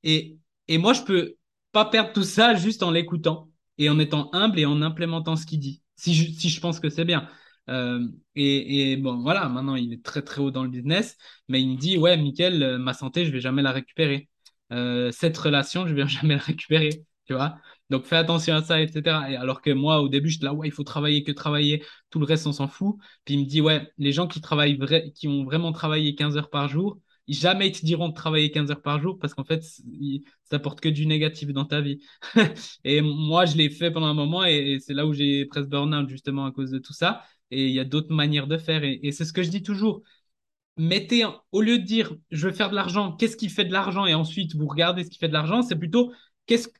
Et, moi, je peux pas perdre tout ça juste en l'écoutant et en étant humble et en implémentant ce qu'il dit, si je, pense que c'est bien. Euh, et, et bon, voilà, maintenant il est très très haut dans le business, mais il me dit, ouais, Mickaël, euh, ma santé, je vais jamais la récupérer. Euh, cette relation, je vais jamais la récupérer, tu vois. Donc fais attention à ça, etc. Et alors que moi, au début, j'étais là, ouais, il faut travailler que travailler, tout le reste, on s'en fout. Puis il me dit, ouais, les gens qui travaillent qui ont vraiment travaillé 15 heures par jour, jamais ils te diront de travailler 15 heures par jour parce qu'en fait, ça porte que du négatif dans ta vie. Et moi, je l'ai fait pendant un moment et, c'est là où j'ai presque burn-out justement à cause de tout ça. Et il y a d'autres manières de faire. Et, et c'est ce que je dis toujours. Mettez, au lieu de dire je veux faire de l'argent, qu'est-ce qui fait de l'argent? Et ensuite vous regardez ce qui fait de l'argent, c'est plutôt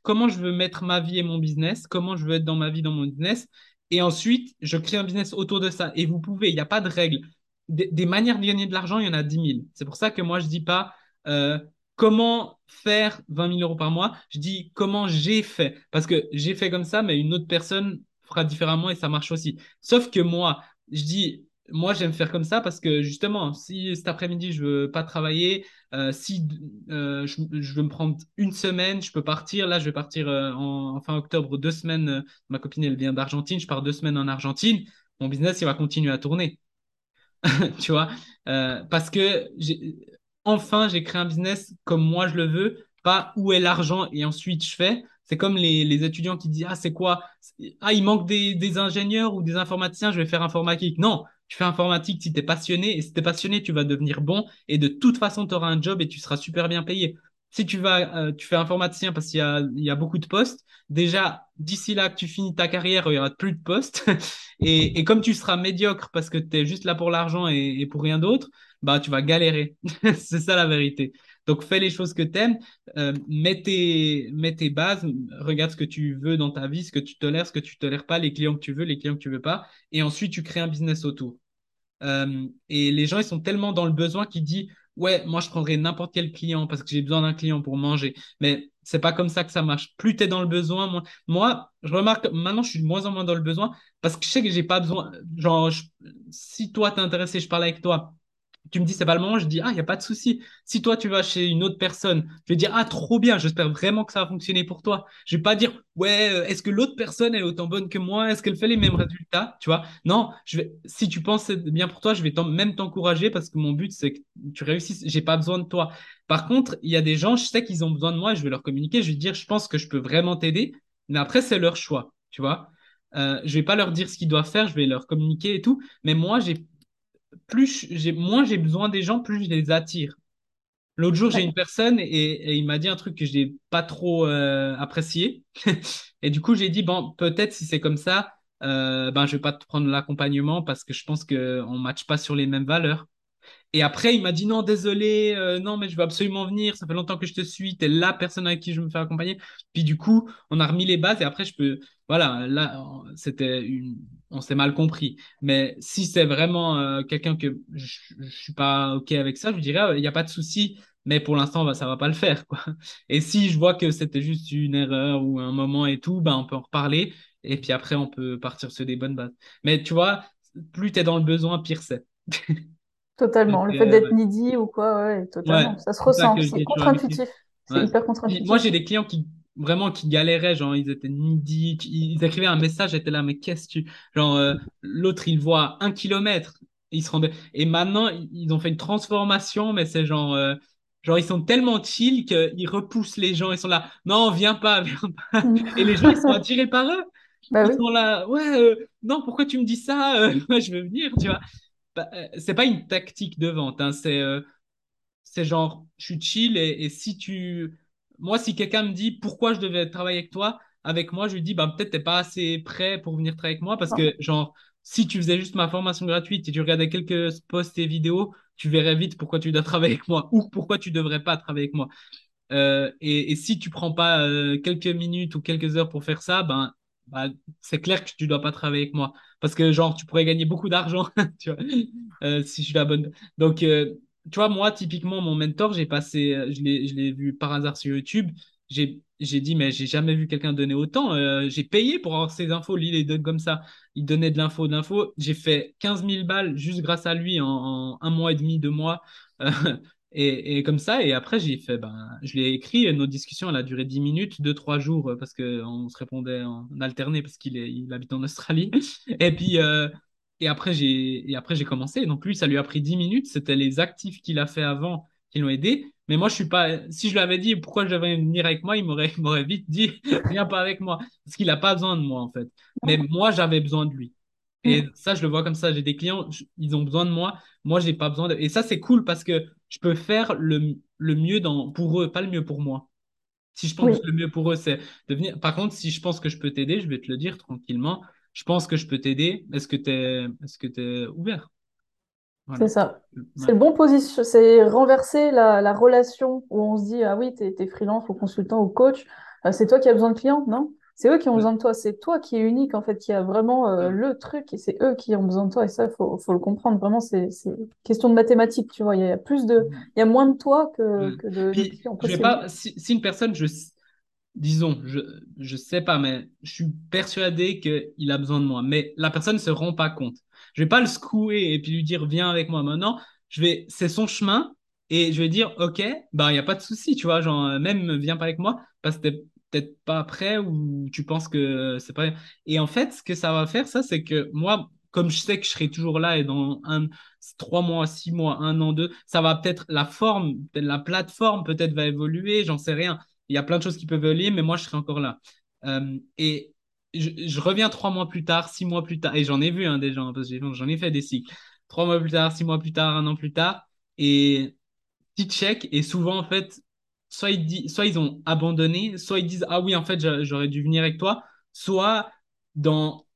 comment je veux mettre ma vie et mon business, comment je veux être dans ma vie, dans mon business? Et ensuite, je crée un business autour de ça. Et vous pouvez, il n'y a pas de règle. Des, manières de gagner de l'argent, il y en a 10 000. C'est pour ça que moi, je dis pas euh, comment faire 20 000 euros par mois? Je dis comment j'ai fait. Parce que j'ai fait comme ça, mais une autre personne fera différemment et ça marche aussi. Sauf que moi, je dis moi, j'aime faire comme ça parce que justement, si cet après-midi, je veux pas travailler, euh, si euh, je, veux me prendre une semaine, je peux partir. Là, je vais partir euh, en, fin octobre, deux semaines. ma copine, elle vient d'Argentine. Je pars deux semaines en Argentine. Mon business, il va continuer à tourner. tu vois? Parce que enfin, j'ai créé un business comme moi je le veux, pas où est l'argent et ensuite je fais. C'est comme les, les, étudiants qui disent Ah, c'est quoi? Ah, il manque des, des ingénieurs ou des informaticiens, je vais faire informatique. Non, tu fais informatique si tu es passionné, et si tu es passionné, tu vas devenir bon, et de toute façon, tu auras un job et tu seras super bien payé. Si tu vas, euh, tu fais informaticien parce qu'il y a, il y a beaucoup de postes, déjà, d'ici là que tu finis ta carrière, il y aura plus de postes. et, et comme tu seras médiocre parce que tu es juste là pour l'argent et, et, pour rien d'autre, bah, tu vas galérer. C'est ça la vérité. Donc, fais les choses que tu aimes, euh, mets, tes, bases, regarde ce que tu veux dans ta vie, ce que tu tolères, ce que tu tolères pas, les clients que tu veux, les clients que tu veux pas, et ensuite tu crées un business autour. Euh, et les gens, ils sont tellement dans le besoin qu'ils disent Ouais, moi je prendrais n'importe quel client parce que j'ai besoin d'un client pour manger. Mais c'est pas comme ça que ça marche. Plus tu es dans le besoin, moi, moi, je remarque maintenant, je suis de moins en moins dans le besoin parce que je sais que j'ai pas besoin. Genre, si toi t'es intéressé, je parle avec toi tu me dis c'est pas le moment, je dis ah, il n'y a pas de souci. Si toi tu vas chez une autre personne, je vais dire ah, trop bien, j'espère vraiment que ça va fonctionner pour toi. Je vais pas dire ouais, euh, est-ce que l'autre personne est autant bonne que moi? Est-ce qu'elle fait les mêmes résultats? Tu vois? Non, je vais, si tu penses bien pour toi, je vais même t'encourager parce que mon but c'est que tu réussisses. J'ai pas besoin de toi. Par contre, il y a des gens, je sais qu'ils ont besoin de moi, je vais leur communiquer, je vais dire je pense que je peux vraiment t'aider, mais après c'est leur choix, tu vois? Euh, je vais pas leur dire ce qu'ils doivent faire, je vais leur communiquer et tout, mais moi j'ai plus j'ai, moins j'ai besoin des gens, plus je les attire. L'autre jour, j'ai une personne et, il m'a dit un truc que je n'ai pas trop euh, apprécié. et du coup, j'ai dit, bon, peut-être si c'est comme ça, euh, ben, je vais pas te prendre l'accompagnement parce que je pense qu'on ne matche pas sur les mêmes valeurs. Et après, il m'a dit non, désolé, euh, non, mais je veux absolument venir. Ça fait longtemps que je te suis. Tu es la personne avec qui je me fais accompagner. Puis du coup, on a remis les bases et après, je peux. Voilà, là, c'était une. On s'est mal compris. Mais si c'est vraiment euh, quelqu'un que je, ne suis pas OK avec ça, je dirais, il n'y a pas de souci. Mais pour l'instant, ça va pas le faire. Quoi. Et si je vois que c'était juste une erreur ou un moment et tout, ben, on peut en reparler. Et puis après, on peut partir sur des bonnes bases. Mais tu vois, plus tu es dans le besoin, pire c'est. Totalement. le fait d'être needy ou quoi, ouais, totalement. ça se ressent. C'est contre-intuitif. C'est hyper contre-intuitif. Moi, j'ai des clients qui vraiment qui galéraient, genre ils étaient needy, ils écrivaient un message, j'étais là, mais qu'est-ce que tu. Genre, euh, l'autre, il voit un kilomètre, il se rendait. Et maintenant, ils ont fait une transformation, mais c'est genre. Euh, genre, ils sont tellement chill qu'ils repoussent les gens, ils sont là, non, viens pas, viens pas. Et les gens, ils sont attirés par eux. Bah ils sont là, ouais, euh, non, pourquoi tu me dis ça Je veux venir, tu vois. Euh, c'est pas une tactique de vente, hein, c'est c'est genre, je suis chill et, si tu. Moi, si quelqu'un me dit pourquoi je devais travailler avec toi, avec moi, je lui dis bah, peut-être t'es pas assez prêt pour venir travailler avec moi parce que, genre, si tu faisais juste ma formation gratuite et tu regardais quelques posts et vidéos, tu verrais vite pourquoi tu dois travailler avec moi ou pourquoi tu devrais pas travailler avec moi. Euh, et, si tu prends pas quelques minutes ou quelques heures pour faire ça, ben bah, c'est clair que tu dois pas travailler avec moi. Parce que, genre, tu pourrais gagner beaucoup d'argent, euh, si je suis la bonne. Donc, euh, tu vois, moi, typiquement, mon mentor, j'ai passé, euh, je l'ai vu par hasard sur YouTube. J'ai dit, mais j'ai jamais vu quelqu'un donner autant. j'ai payé pour avoir ces infos. Lui, il les donne comme ça. Il donnait de l'info, de l'info. J'ai fait 15 000 balles juste grâce à lui en, un mois et demi, deux mois. Et, comme ça, et après, j'ai fait, ben, je l'ai écrit, notre discussion, elle a duré 10 minutes, 2-3 jours, parce qu'on se répondait en alterné, parce qu'il il habite en Australie. Et puis, euh, et après, j'ai, et après, j'ai commencé. Donc, lui, ça lui a pris 10 minutes. C'était les actifs qu'il a fait avant qui l'ont aidé. Mais moi, je suis pas, si je lui avais dit pourquoi je devais venir avec moi, il m'aurait, m'aurait vite dit, viens pas avec moi. Parce qu'il n'a pas besoin de moi, en fait. Mais moi, j'avais besoin de lui. Et ça, je le vois comme ça. J'ai des clients, ils ont besoin de moi. Moi, j'ai pas besoin de. Et ça, c'est cool parce que je peux faire le, le mieux dans, pour eux, pas le mieux pour moi. Si je pense que le mieux pour eux, c'est de venir. Par contre, si je pense que je peux t'aider, je vais te le dire tranquillement. Je pense que je peux t'aider. Est-ce que tu es, est-ce que es ouvert? C'est ça. C'est le bon position. C'est renverser la, la, relation où on se dit Ah oui, tu es, freelance ou consultant ou coach. Euh, c'est toi qui as besoin de clients, non? C'est eux qui ont besoin de toi. C'est toi qui es unique, en fait, qui a vraiment euh, le truc et c'est eux qui ont besoin de toi. Et ça, il faut, faut, le comprendre. Vraiment, c'est question de mathématiques, tu vois. Il y a plus de, il y a moins de toi que, que de, je pas, si, une personne, je, disons, je, je sais pas, mais je suis persuadé qu'il a besoin de moi. Mais la personne ne se rend pas compte. Je vais pas le secouer et puis lui dire viens avec moi maintenant. Je vais, c'est son chemin et je vais dire ok, bah il y a pas de souci, tu vois, genre même viens pas avec moi parce que t'es peut-être pas prêt ou tu penses que c'est pas. Et en fait, ce que ça va faire, ça, c'est que moi, comme je sais que je serai toujours là et dans un, trois mois, six mois, un an, deux, ça va peut-être la forme, peut-être la plateforme peut-être va évoluer, j'en sais rien. Il y a plein de choses qui peuvent évoluer, mais moi, je serai encore là. Euh, et je, reviens trois mois plus tard, six mois plus tard, et j'en ai vu hein, des gens, parce que j'en ai fait des cycles. Trois mois plus tard, six mois plus tard, un an plus tard, et petit check, et souvent, en fait, soit ils, soit ils ont abandonné, soit ils disent Ah oui, en fait, j'aurais dû venir avec toi, soit dans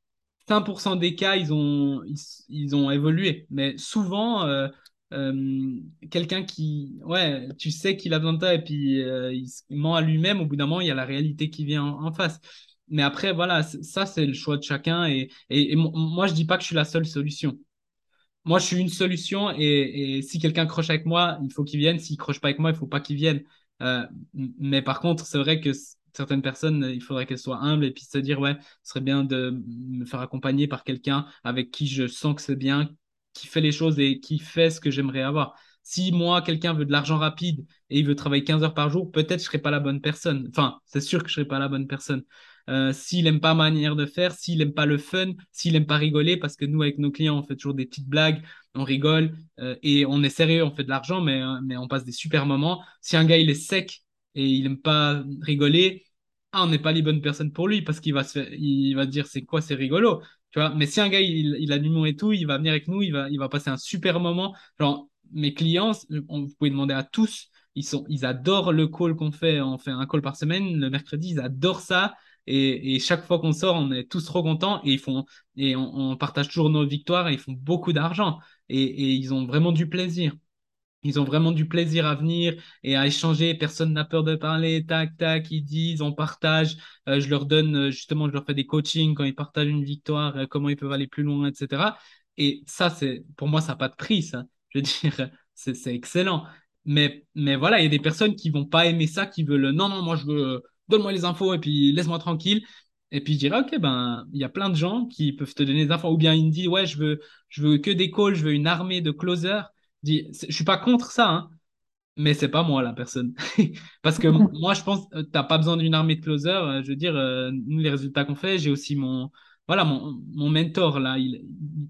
5% des cas, ils ont, ils, ont évolué. Mais souvent, euh, euh, quelqu'un qui, ouais, tu sais qu'il a besoin de toi et puis euh, il ment à lui-même, au bout d'un moment, il y a la réalité qui vient en, face. Mais après, voilà, ça, c'est le choix de chacun. Et, et, moi, je dis pas que je suis la seule solution. Moi, je suis une solution et, et si quelqu'un croche avec moi, il faut qu'il vienne. S'il croche pas avec moi, il faut pas qu'il vienne. Euh, mais par contre, c'est vrai que certaines personnes, il faudrait qu'elles soient humbles et puis se dire, ouais, ce serait bien de me faire accompagner par quelqu'un avec qui je sens que c'est bien, qui fait les choses et qui fait ce que j'aimerais avoir. Si moi, quelqu'un veut de l'argent rapide et il veut travailler 15 heures par jour, peut-être je ne serai pas la bonne personne. Enfin, c'est sûr que je ne serai pas la bonne personne. Euh, s'il n'aime pas ma manière de faire, s'il n'aime pas le fun, s'il n'aime pas rigoler, parce que nous, avec nos clients, on fait toujours des petites blagues, on rigole euh, et on est sérieux, on fait de l'argent, mais, euh, mais on passe des super moments. Si un gars, il est sec et il n'aime pas rigoler, ah, on n'est pas les bonnes personnes pour lui parce qu'il va se va dire c'est quoi, c'est rigolo? Tu vois, mais si un gars, il, a l'humour et tout, il va venir avec nous, il va, passer un super moment. Genre, mes clients, vous pouvez demander à tous, ils, sont, ils adorent le call qu'on fait. On fait un call par semaine le mercredi, ils adorent ça. Et, chaque fois qu'on sort, on est tous trop contents et ils font et on, partage toujours nos victoires et ils font beaucoup d'argent et ils ont vraiment du plaisir. Ils ont vraiment du plaisir à venir et à échanger. Personne n'a peur de parler. Tac, tac, ils disent, on partage. Euh, je leur donne, euh, justement, je leur fais des coachings quand ils partagent une victoire, euh, comment ils peuvent aller plus loin, etc. Et ça, c'est, pour moi, ça n'a pas de prix, ça. Je veux dire, c'est excellent. Mais, mais voilà, il y a des personnes qui vont pas aimer ça, qui veulent, non, non, moi, je veux, donne-moi les infos et puis laisse-moi tranquille. Et puis je dirais, ok, ben, il y a plein de gens qui peuvent te donner des infos. Ou bien ils me disent, ouais, je veux, je veux que des calls, je veux une armée de closers. Je dis, je suis pas contre ça, hein, mais c'est pas moi la personne. Parce que moi, je pense, euh, t'as pas besoin d'une armée de closers. Euh, je veux dire, euh, nous, les résultats qu'on fait, j'ai aussi mon, voilà, mon, mon mentor là, il,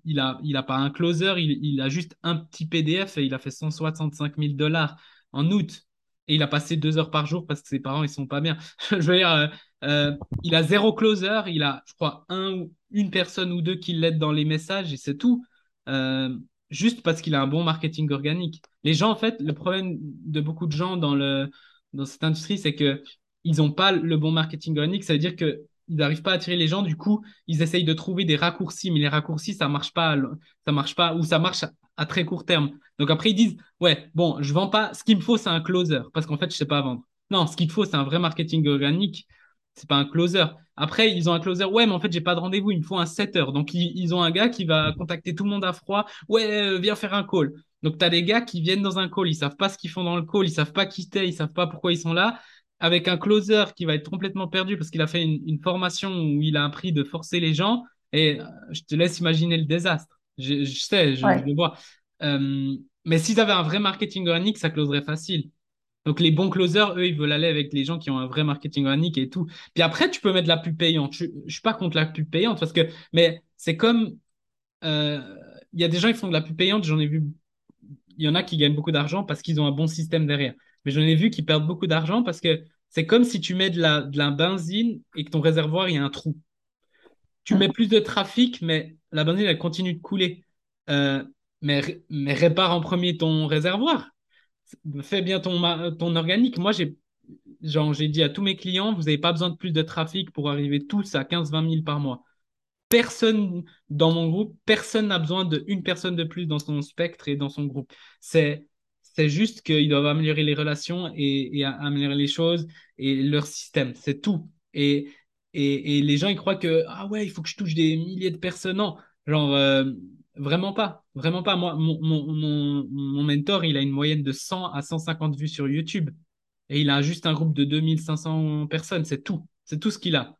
il a, il a pas un closer, il, il a juste un petit PDF et il a fait 165 000 dollars en août et il a passé deux heures par jour parce que ses parents ils sont pas bien. je veux dire, euh, euh, il a zéro closer, il a, je crois, un une personne ou deux qui l'aident dans les messages et c'est tout. Euh, juste parce qu'il a un bon marketing organique. Les gens, en fait, le problème de beaucoup de gens dans le dans cette industrie, c'est que ils n'ont pas le bon marketing organique. Ça veut dire que ils n'arrivent pas à attirer les gens. Du coup, ils essayent de trouver des raccourcis, mais les raccourcis, ça marche pas, ça marche pas, ou ça marche à très court terme. Donc après, ils disent, ouais, bon, je vends pas, ce qu'il me faut, c'est un closer, parce qu'en fait, je sais pas vendre. Non, ce qu'il faut, c'est un vrai marketing organique, c'est pas un closer. Après, ils ont un closer, ouais, mais en fait, j'ai pas de rendez-vous, il me faut un setter. Donc, ils, ont un gars qui va contacter tout le monde à froid, ouais, euh, viens faire un call. Donc, tu as des gars qui viennent dans un call, ils savent pas ce qu'ils font dans le call, ils savent pas qui ils savent pas pourquoi ils sont là avec un closer qui va être complètement perdu parce qu'il a fait une, formation où il a appris de forcer les gens. Et euh, je te laisse imaginer le désastre. Je, sais, je, le vois. Euh, mais si tu avais un vrai marketing organique, ça closerait facile. Donc les bons closers, eux, ils veulent aller avec les gens qui ont un vrai marketing organique et tout. Puis après, tu peux mettre la pub payante. Je, je suis pas contre la pub payante parce que, mais c'est comme, euh, il y a des gens qui font de la pub payante. J'en ai vu, il y en a qui gagnent beaucoup d'argent parce qu'ils ont un bon système derrière. Mais j'en ai vu qui perdent beaucoup d'argent parce que c'est comme si tu mets de la, benzine et que ton réservoir, il y a un trou. Tu mets plus de trafic, mais la benzine, elle continue de couler. Euh, mais répare en premier ton réservoir. Fais bien ton, ton organique. Moi, j'ai j'ai dit à tous mes clients, vous n'avez pas besoin de plus de trafic pour arriver tous à 15-20 000 par mois. Personne dans mon groupe, personne n'a besoin d'une personne de plus dans son spectre et dans son groupe. C'est c'est juste qu'ils doivent améliorer les relations et, améliorer les choses et leur système. C'est tout. Et, et, les gens, ils croient que, ah ouais, il faut que je touche des milliers de personnes. Non, genre, euh, vraiment pas. Vraiment pas. Moi, mon, mon, mon, mentor, il a une moyenne de 100 à 150 vues sur YouTube. Et il a juste un groupe de 2500 personnes. C'est tout. C'est tout ce qu'il a.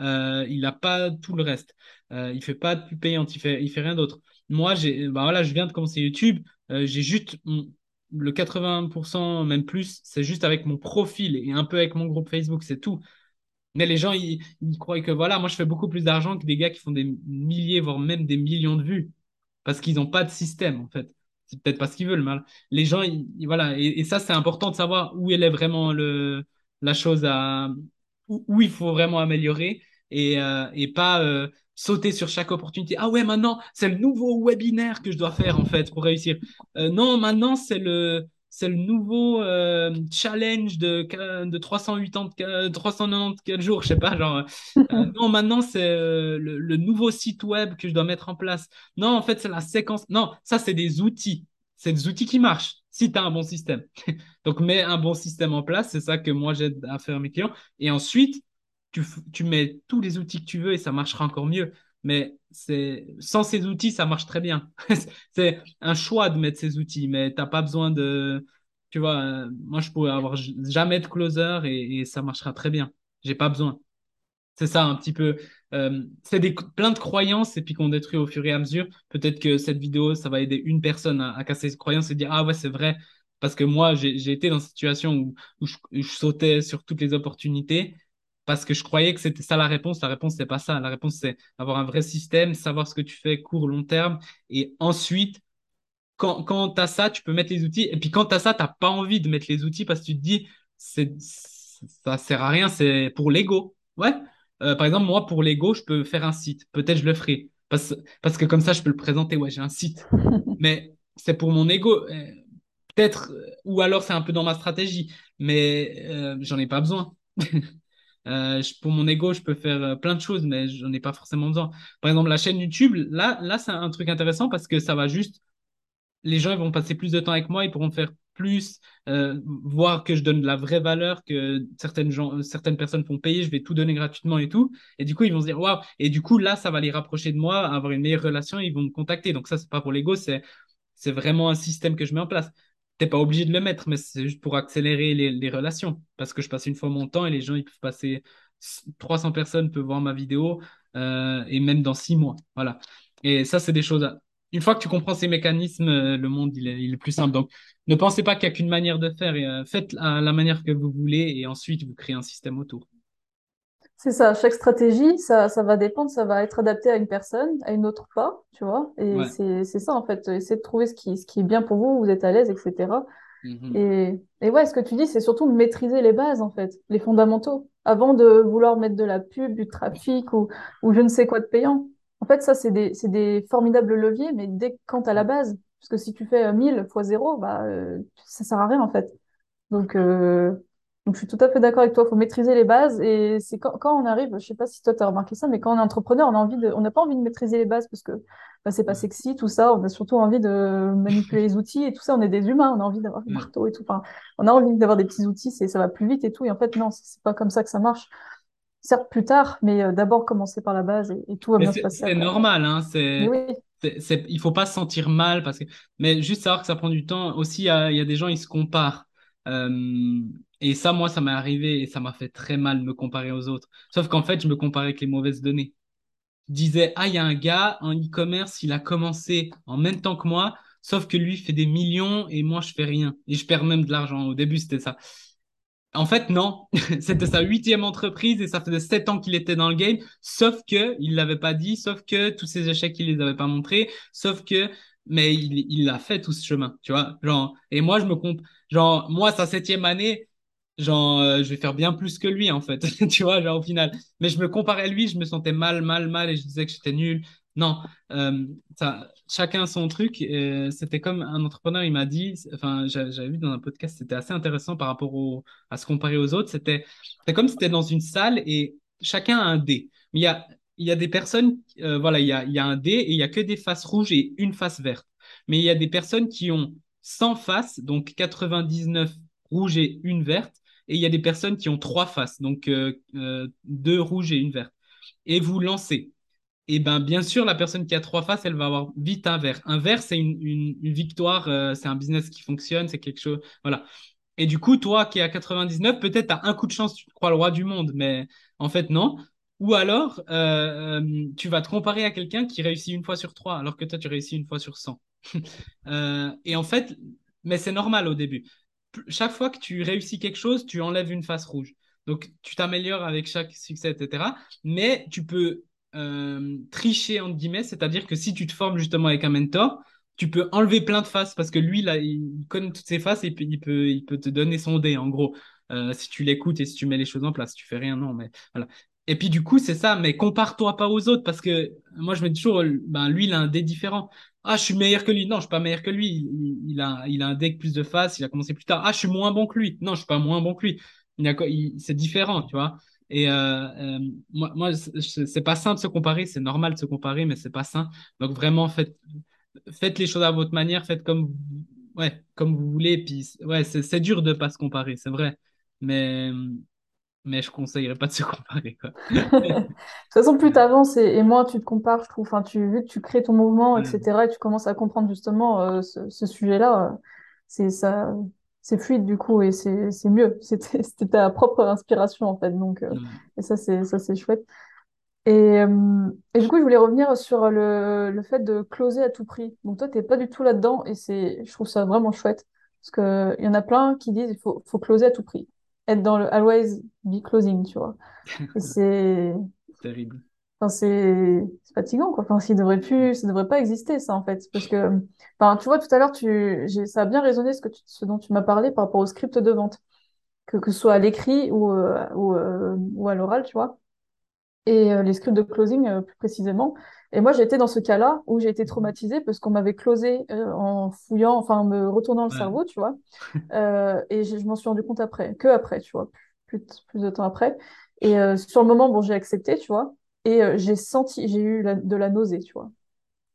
Euh, il n'a pas tout le reste. Euh, il fait pas de pub payante. Il fait, il fait rien d'autre. moi, bah voilà, je viens de commencer YouTube. euh, j'ai juste le 80%, même plus, c'est juste avec mon profil et un peu avec mon groupe Facebook, c'est tout. Mais les gens, ils, ils croient que voilà, moi, je fais beaucoup plus d'argent que des gars qui font des milliers, voire même des millions de vues. Parce qu'ils n'ont pas de système, en fait. C'est peut-être pas ce qu'ils veulent, mal. Les gens, voilà. Et, ça, c'est important de savoir où elle est vraiment le, la chose à, où, où il faut vraiment améliorer et, euh, et pas euh, sauter sur chaque opportunité. Ah ouais, maintenant, c'est le nouveau webinaire que je dois faire, en fait, pour réussir. Euh, non, maintenant, c'est le, c'est le nouveau euh, challenge de, de 380, 394 jours, je sais pas, genre. euh, non, maintenant, c'est euh, le, le nouveau site web que je dois mettre en place. Non, en fait, c'est la séquence. Non, ça, c'est des outils. C'est des outils qui marchent si tu as un bon système. Donc, mets un bon système en place. C'est ça que moi, j'aide à faire mes clients. Et ensuite, tu mets tous les outils que tu veux et ça marchera encore mieux. Mais c'est sans ces outils, ça marche très bien. C'est un choix de mettre ces outils, mais t'as pas besoin de. Tu vois, euh, moi, je pourrais avoir jamais de closer et, ça marchera très bien. J'ai pas besoin. C'est ça un petit peu. euh, c'est des, plein de croyances et puis qu'on détruit au fur et à mesure. Peut-être que cette vidéo, ça va aider une personne à, casser ses croyances et dire Ah ouais, c'est vrai. Parce que moi, j'ai été dans cette situation où, où je sautais sur toutes les opportunités parce que je croyais que c'était ça la réponse. La réponse, c'est pas ça. La réponse, c'est avoir un vrai système, savoir ce que tu fais court, long terme. Et ensuite, quand, quand tu as ça, tu peux mettre les outils. Et puis quand tu as ça, tu n'as pas envie de mettre les outils parce que tu te dis, c'est, ça sert à rien, c'est pour l'ego. Ouais. Euh, par exemple, moi, pour l'ego, je peux faire un site. Peut-être je le ferai. Parce, parce que comme ça, je peux le présenter. Ouais, j'ai un site. Mais c'est pour mon ego. Euh, Peut-être, euh, ou alors c'est un peu dans ma stratégie. Mais euh, j'en ai pas besoin. Euh, pour mon ego, je peux faire euh, plein de choses, mais j'en ai pas forcément besoin. Par exemple, la chaîne YouTube, là, là, c'est un truc intéressant parce que ça va juste les gens vont passer plus de temps avec moi, ils pourront faire plus, euh, voir que je donne de la vraie valeur, que certaines gens, certaines personnes font payer, je vais tout donner gratuitement et tout. Et du coup, ils vont se dire, waouh. Et du coup, là, ça va les rapprocher de moi, avoir une meilleure relation, ils vont me contacter. Donc ça, c'est pas pour l'ego, c'est vraiment un système que je mets en place. Pas obligé de le mettre, mais c'est juste pour accélérer les, relations. Parce que je passe une fois mon temps et les gens, ils peuvent passer 300 personnes peuvent voir ma vidéo euh, et même dans six mois. Voilà. Et ça, c'est des choses à, une fois que tu comprends ces mécanismes, euh, le monde il est, il est plus simple. Donc, ne pensez pas qu'il n'y a qu'une manière de faire. Et, euh, faites la manière que vous voulez et ensuite vous créez un système autour. C'est ça, chaque stratégie, ça, ça va dépendre, ça va être adapté à une personne, à une autre pas, tu vois. Et Ouais. c'est, c'est ça, en fait, essayer de trouver ce qui, ce qui est bien pour vous, où vous êtes à l'aise, etc. Mhm. Et, et ouais, ce que tu dis, c'est surtout de maîtriser les bases, en fait, les fondamentaux, avant de vouloir mettre de la pub, du trafic ou, ou je ne sais quoi de payant. En fait, ça, c'est des, c'est des formidables leviers, mais dès quand à la base, parce que si tu fais euh, 1000 fois zéro, bah, euh, ça sert à rien, en fait. Donc, euh, donc, je suis tout à fait d'accord avec toi. Il faut maîtriser les bases. Et c'est quand, quand on arrive, je sais pas si toi, tu as remarqué ça, mais quand on est entrepreneur, on a envie de, on n'a pas envie de maîtriser les bases parce que bah, c'est pas sexy, tout ça. On a surtout envie de manipuler les outils et tout ça. On est des humains. On a envie d'avoir des marteaux et tout. Enfin, on a envie d'avoir des petits outils. C'est, ça va plus vite et tout. Et en fait, non, c'est pas comme ça que ça marche. Certes, plus tard, mais euh, d'abord commencer par la base et, et tout va bien se passer c'est normal, hein, c'est, oui, il faut pas se sentir mal parce que, mais juste savoir que ça prend du temps. Aussi, il y a, il y a des gens, ils se comparent. Euh, et ça, moi, ça m'est arrivé et ça m'a fait très mal de me comparer aux autres. Sauf qu'en fait, je me comparais avec les mauvaises données. Je disais, ah, il y a un gars en e-commerce, il a commencé en même temps que moi, sauf que lui fait des millions et moi, je fais rien. Et je perds même de l'argent. Au début, c'était ça. En fait, non. C'était sa huitième entreprise et ça faisait sept ans qu'il était dans le game. Sauf que il l'avait pas dit, sauf que tous ses échecs, il les avait pas montrés, sauf que, mais il, il l'a fait tout ce chemin, tu vois. Genre, et moi, je me compte, genre, moi, sa septième année, genre, euh, je vais faire bien plus que lui, en fait, tu vois, genre, au final. Mais je me comparais à lui, je me sentais mal, mal, mal et je disais que j'étais nul. Non, euh, ça, chacun son truc. euh, c'était comme un entrepreneur, il m'a dit, enfin, j'a- j'avais vu dans un podcast, c'était assez intéressant par rapport au, à se comparer aux autres. C'était c'était comme si c'était dans une salle et chacun a un dé. Mais il y a, il y a des personnes, euh, voilà, il y a, il y a un dé et il y a que des faces rouges et une face verte. Mais il y a des personnes qui ont 100 faces, donc 99 rouges et une verte. Et il y a des personnes qui ont trois faces, donc euh, euh, deux rouges et une verte. Et vous lancez. Et ben bien sûr, la personne qui a trois faces, elle va avoir vite un vert. Un vert, c'est une, victoire, euh, c'est un business qui fonctionne, c'est quelque chose. Voilà. Et du coup, toi qui es à 99, peut-être tu as un coup de chance, tu te crois le roi du monde, mais en fait, non. Ou alors, tu vas te comparer à quelqu'un qui réussit une fois sur trois, alors que toi, tu réussis une fois sur 100. Euh, et en fait, mais c'est normal au début. Chaque fois que tu réussis quelque chose, tu enlèves une face rouge. Donc, tu t'améliores avec chaque succès, etc. Mais tu peux euh, tricher, entre guillemets, c'est-à-dire que si tu te formes justement avec un mentor, tu peux enlever plein de faces parce que lui, là, il connaît toutes ses faces et puis il peut, il peut te donner son dé, en gros. Euh, si tu l'écoutes et si tu mets les choses en place, tu fais rien, non, mais. Et puis du coup, c'est ça, mais compare-toi pas aux autres parce que moi, je me dis toujours, ben, lui, il a un dé différent. Ah, je suis meilleur que lui. Non, je suis pas meilleur que lui. Il, a, il a un deck plus de faces, il a commencé plus tard. Ah, je suis moins bon que lui. Non, je suis pas moins bon que lui. Il c'est différent, tu vois. Et euh, euh, moi, moi c'est pas simple de se comparer, c'est normal de se comparer, mais c'est pas sain. Donc vraiment, faites, faites les choses à votre manière, faites comme, ouais, comme vous voulez. Puis ouais, c'est c'est dur de pas se comparer, c'est vrai. Mais, mais je conseillerais pas de se comparer, quoi. De toute façon, plus tu avances et, et moins tu te compares, je trouve. Enfin, tu, vu que tu crées ton mouvement, etc., et tu commences à comprendre justement euh, ce, ce sujet-là, euh, c'est ça, c'est fluide du coup et c'est mieux. C'était ta propre inspiration en fait. Donc, euh, ouais, et ça, c'est chouette. Et, euh, et du coup, je voulais revenir sur le, le fait de closer à tout prix. Donc, toi, t'es pas du tout là-dedans et c'est, je trouve ça vraiment chouette. Parce que il y en a plein qui disent il faut, faut closer à tout prix. Être dans le always be closing, tu vois. C'est, terrible. Enfin, c'est c'est fatigant, quoi. Enfin, ça devrait plus, ça devrait pas exister, ça, en fait. Parce que, enfin, tu vois, tout à l'heure, tu, j'ai, ça a bien résonné ce que tu, ce dont tu m'as parlé par rapport au script de vente. Que, que ce soit à l'écrit ou, euh, ou, euh, ou à l'oral, tu vois. Et euh, les scripts de closing, euh, plus précisément. Et moi, j'ai été dans ce cas-là où j'ai été traumatisée parce qu'on m'avait closé euh, en fouillant, enfin, en me retournant le Ouais. cerveau, tu vois. Euh, et je m'en suis rendu compte après, que après, tu vois, plus, de temps après. Et euh, sur le moment, bon, j'ai accepté, tu vois, et euh, j'ai senti, j'ai eu la- de la nausée, tu vois.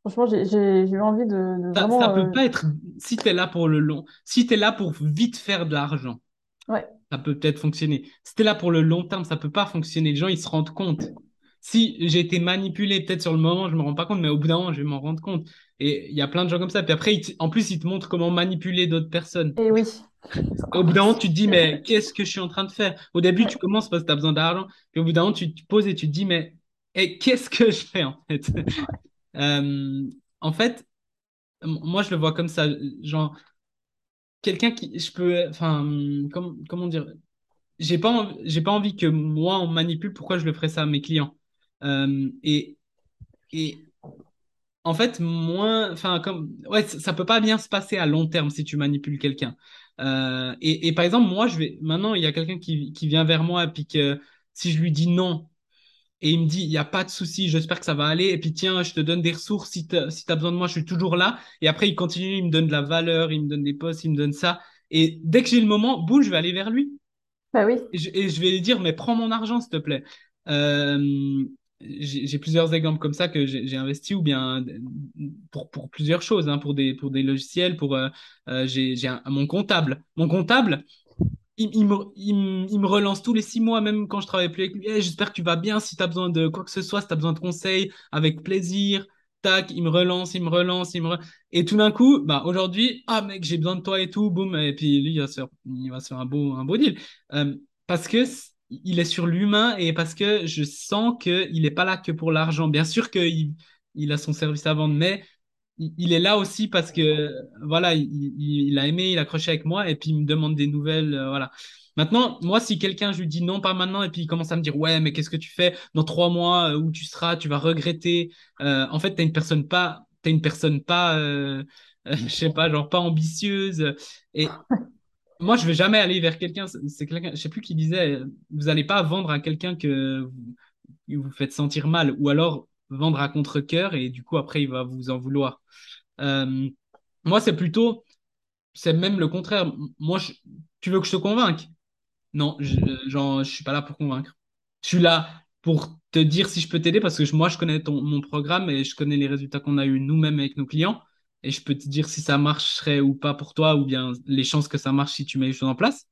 Franchement, j'ai eu envie de, de Ça, ça vraiment, peut euh, pas être, si tu es là pour le long, si tu es là pour vite faire de l'argent, ouais, ça peut peut-être fonctionner. Si tu es là pour le long terme, ça peut pas fonctionner. Les gens, ils se rendent compte. Si j'ai été manipulé, peut-être sur le moment, je me rends pas compte, mais au bout d'un moment, je vais m'en rendre compte. Et il y a plein de gens comme ça. Puis après, te- en plus, ils te montrent comment manipuler d'autres personnes. et oui, Au bout d'un moment, tu te dis, mais qu'est-ce que je suis en train de faire? Au début, tu commences parce que tu as besoin d'argent. Puis au bout d'un moment, tu te poses et tu te dis, mais eh, qu'est-ce que je fais en fait? Euh, en fait, moi, je le vois comme ça. Genre, quelqu'un qui, je peux, enfin, comment, comment dire? J'ai pas, env- j'ai pas envie que moi, on manipule. Pourquoi je le ferais ça à mes clients? Euh, et, et en fait, moins, enfin, comme, ouais, ça, peut pas bien se passer à long terme si tu manipules quelqu'un. Euh, et, et par exemple, moi, je vais, maintenant, il y a quelqu'un qui, qui vient vers moi et puis que si je lui dis non et il me dit, il n'y a pas de souci, j'espère que ça va aller. Et puis tiens, je te donne des ressources si tu si as besoin de moi, je suis toujours là. Et après, il continue, il me donne de la valeur, il me donne des posts, il me donne ça. Et dès que j'ai le moment, boum, je vais aller vers lui. bah oui, Et je, et je vais lui dire, mais prends mon argent, s'il te plaît. Euh, j'ai plusieurs exemples comme ça que j'ai investi ou bien pour, pour plusieurs choses, hein, pour des, pour des logiciels, pour euh, euh, j'ai mon comptable. Mon comptable, il, il me, il, me, relance tous les six mois, même quand je travaille plus avec lui. Eh, j'espère que tu vas bien. Si tu as besoin de quoi que ce soit, si tu as besoin de conseils, avec plaisir. Tac, il me relance, il me relance, il me re- Et tout d'un coup, bah, aujourd'hui, ah mec, j'ai besoin de toi et tout, boum. Et puis lui, il va se faire, il va faire un beau, un beau deal. Euh, parce que il est sur l'humain et parce que je sens qu'il n'est pas là que pour l'argent. Bien sûr qu'il il a son service à vendre, mais il est là aussi parce que voilà, il, a aimé, il a accroché avec moi et puis il me demande des nouvelles. euh, voilà. Maintenant, moi, si quelqu'un, je lui dis non, pas maintenant, et puis il commence à me dire, ouais, mais qu'est-ce que tu fais dans trois mois, euh, où tu seras, tu vas regretter. Euh, en fait, t'as une personne pas, une personne pas, je sais pas, genre pas ambitieuse. Et moi, je vais jamais aller vers quelqu'un, c'est quelqu'un, sais plus qui disait, vous allez pas vendre à quelqu'un que vous, faites sentir mal, ou alors vendre à contre-cœur et du coup, après, il va vous en vouloir. Euh, moi, c'est plutôt, c'est même le contraire. Moi, je- tu veux que je te convainque? Non, je, genre, je suis pas là pour convaincre. Je suis là pour te dire si je peux t'aider parce que moi, je connais mon programme et je connais les résultats qu'on a eu nous-mêmes avec nos clients. Et je peux te dire si ça marcherait ou pas pour toi ou bien les chances que ça marche si tu mets les choses en place.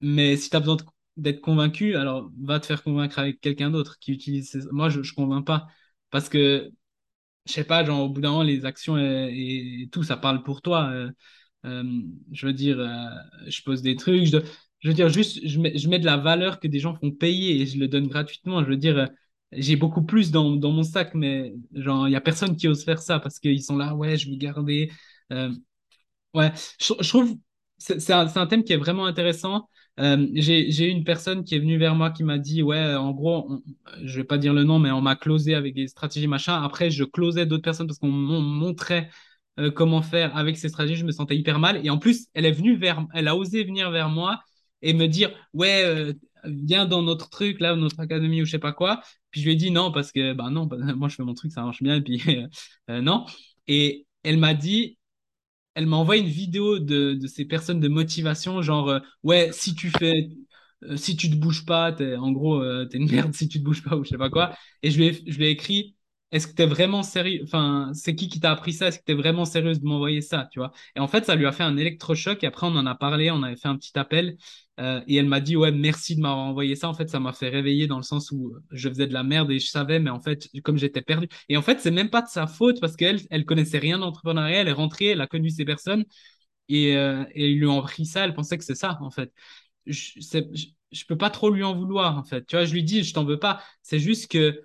Mais si tu as besoin d'être convaincu, alors va te faire convaincre avec quelqu'un d'autre qui utilise. ces- Moi, je, je convainc pas parce que je sais pas, genre, au bout d'un moment, les actions et, tout, ça parle pour toi. Euh, euh, je veux dire, euh, je pose des trucs, je, veux dire, juste, je mets, je mets de la valeur que des gens font payer et je le donne gratuitement. Je veux dire, j'ai beaucoup plus dans, mon sac, mais il y a personne qui ose faire ça parce qu'ils sont là, ouais, je vais garder. Euh, ouais, je, je trouve c'est un, thème qui est vraiment intéressant. Euh, j'ai, eu une personne qui est venue vers moi qui m'a dit, ouais, en gros, on- je vais pas dire le nom, mais on m'a closé avec des stratégies machin. Après, je closais d'autres personnes parce qu'on m'on montrait euh, comment faire avec ces stratégies. Je me sentais hyper mal. Et en plus, elle est venue vers, elle a osé venir vers moi et me dire, ouais, viens dans notre truc là, notre académie ou je sais pas quoi. Puis je lui ai dit non parce que, bah non, moi je fais mon truc, ça marche bien. Et puis euh, non. Et elle m'a dit elle m'a envoyé une vidéo de, de ces personnes de motivation, genre, euh, ouais, si tu fais, euh, si tu te bouges pas, en gros, t'es une merde si tu te bouges pas ou je sais pas quoi. Et je lui ai, je lui ai écrit, est-ce que t'es vraiment sérieux, enfin, c'est qui qui t'a appris ça? Est-ce que t'es vraiment sérieuse de m'envoyer ça, tu vois? Et en fait, ça lui a fait un électrochoc et après, on en a parlé, on avait fait un petit appel. euh, et elle m'a dit, ouais, merci de m'avoir envoyé ça. En fait, ça m'a fait réveiller dans le sens où je faisais de la merde et je savais, mais en fait, comme j'étais perdu. Et en fait, c'est même pas de sa faute parce qu'elle, elle connaissait rien d'entrepreneuriat. Elle est rentrée, elle a connu ces personnes et, euh, ils lui ont appris ça. Elle pensait que c'est ça, en fait. Je, je, je peux pas trop lui en vouloir, en fait. Tu vois, je lui dis, je t'en veux pas. C'est juste que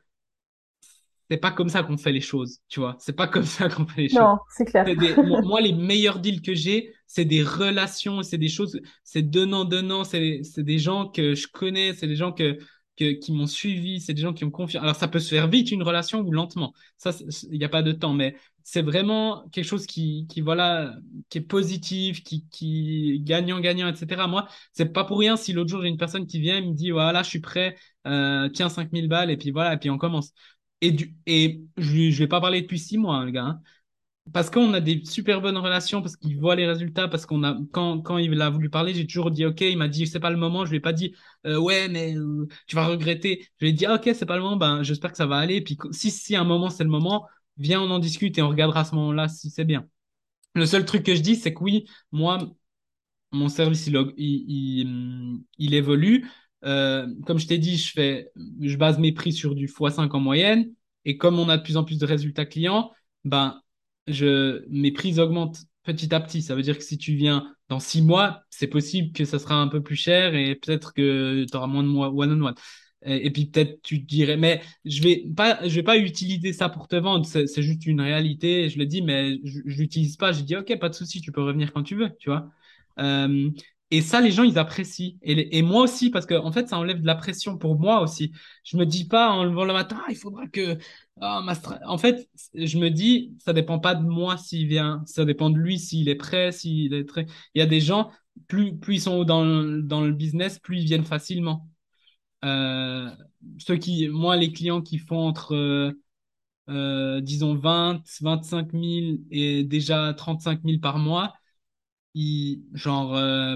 c'est pas comme ça qu'on fait les choses, tu vois. C'est pas comme ça qu'on fait les choses. Non, c'est clair. Des- moi, moi, les meilleurs deals que j'ai, c'est des relations, c'est des choses, c'est donnant-donnant, c'est c'est des gens que je connais, c'est des gens que, que, qui m'ont suivi, c'est des gens qui ont confiance. Alors, ça peut se faire vite, une relation, ou lentement. Ça, il n'y a pas de temps, mais c'est vraiment quelque chose qui, qui, voilà, qui est positif, qui, qui gagnant-gagnant, etc. Moi, c'est pas pour rien si l'autre jour, j'ai une personne qui vient et me dit, voilà, je suis prêt, euh, tiens 5000 balles, et puis voilà, et puis on commence. Et, du, et je ne vais pas parler depuis six mois, hein, le gars. hein parce qu'on a des super bonnes relations, parce qu'il voit les résultats, parce qu'on a quand, quand il a voulu parler, j'ai toujours dit ok, il m'a dit c'est pas le moment, je lui ai pas dit euh, ouais mais euh, tu vas regretter. Je lui ai dit ah, ok c'est pas le moment, ben j'espère que ça va aller. Puis si si à un moment c'est le moment, viens on en discute et on regardera à ce moment-là si c'est bien. Le seul truc que je dis c'est que oui, moi mon service, il, il- il évolue. Euh, comme je t'ai dit, je fais, je base mes prix sur du x5 en moyenne. Et comme on a de plus en plus de résultats clients, ben, je, mes prix augmentent petit à petit. Ça veut dire que si tu viens dans six mois, c'est possible que ça sera un peu plus cher et peut-être que tu auras moins de mois one-on-one. Et, et puis peut-être tu te dirais, mais je vais pas, je vais pas utiliser ça pour te vendre. C'est juste une réalité. Je le dis, mais je, je l'utilise pas. Je dis, ok, pas de souci, tu peux revenir quand tu veux, tu vois. Euh, et ça, les gens, ils apprécient. Et, moi aussi, parce que en fait, ça enlève de la pression pour moi aussi. Je me dis pas en levant le matin, Ah, il faudra que. ah, En fait, je me dis, ça dépend pas de moi s'il vient, ça dépend de lui s'il est prêt, s'il est très. Il y a des gens, plus, plus ils sont dans le, dans le business, plus ils viennent facilement. Euh, ceux qui, moi, les clients qui font entre, euh, euh, disons, 20, 25 000 et déjà 35 000 par mois, ils, genre, euh,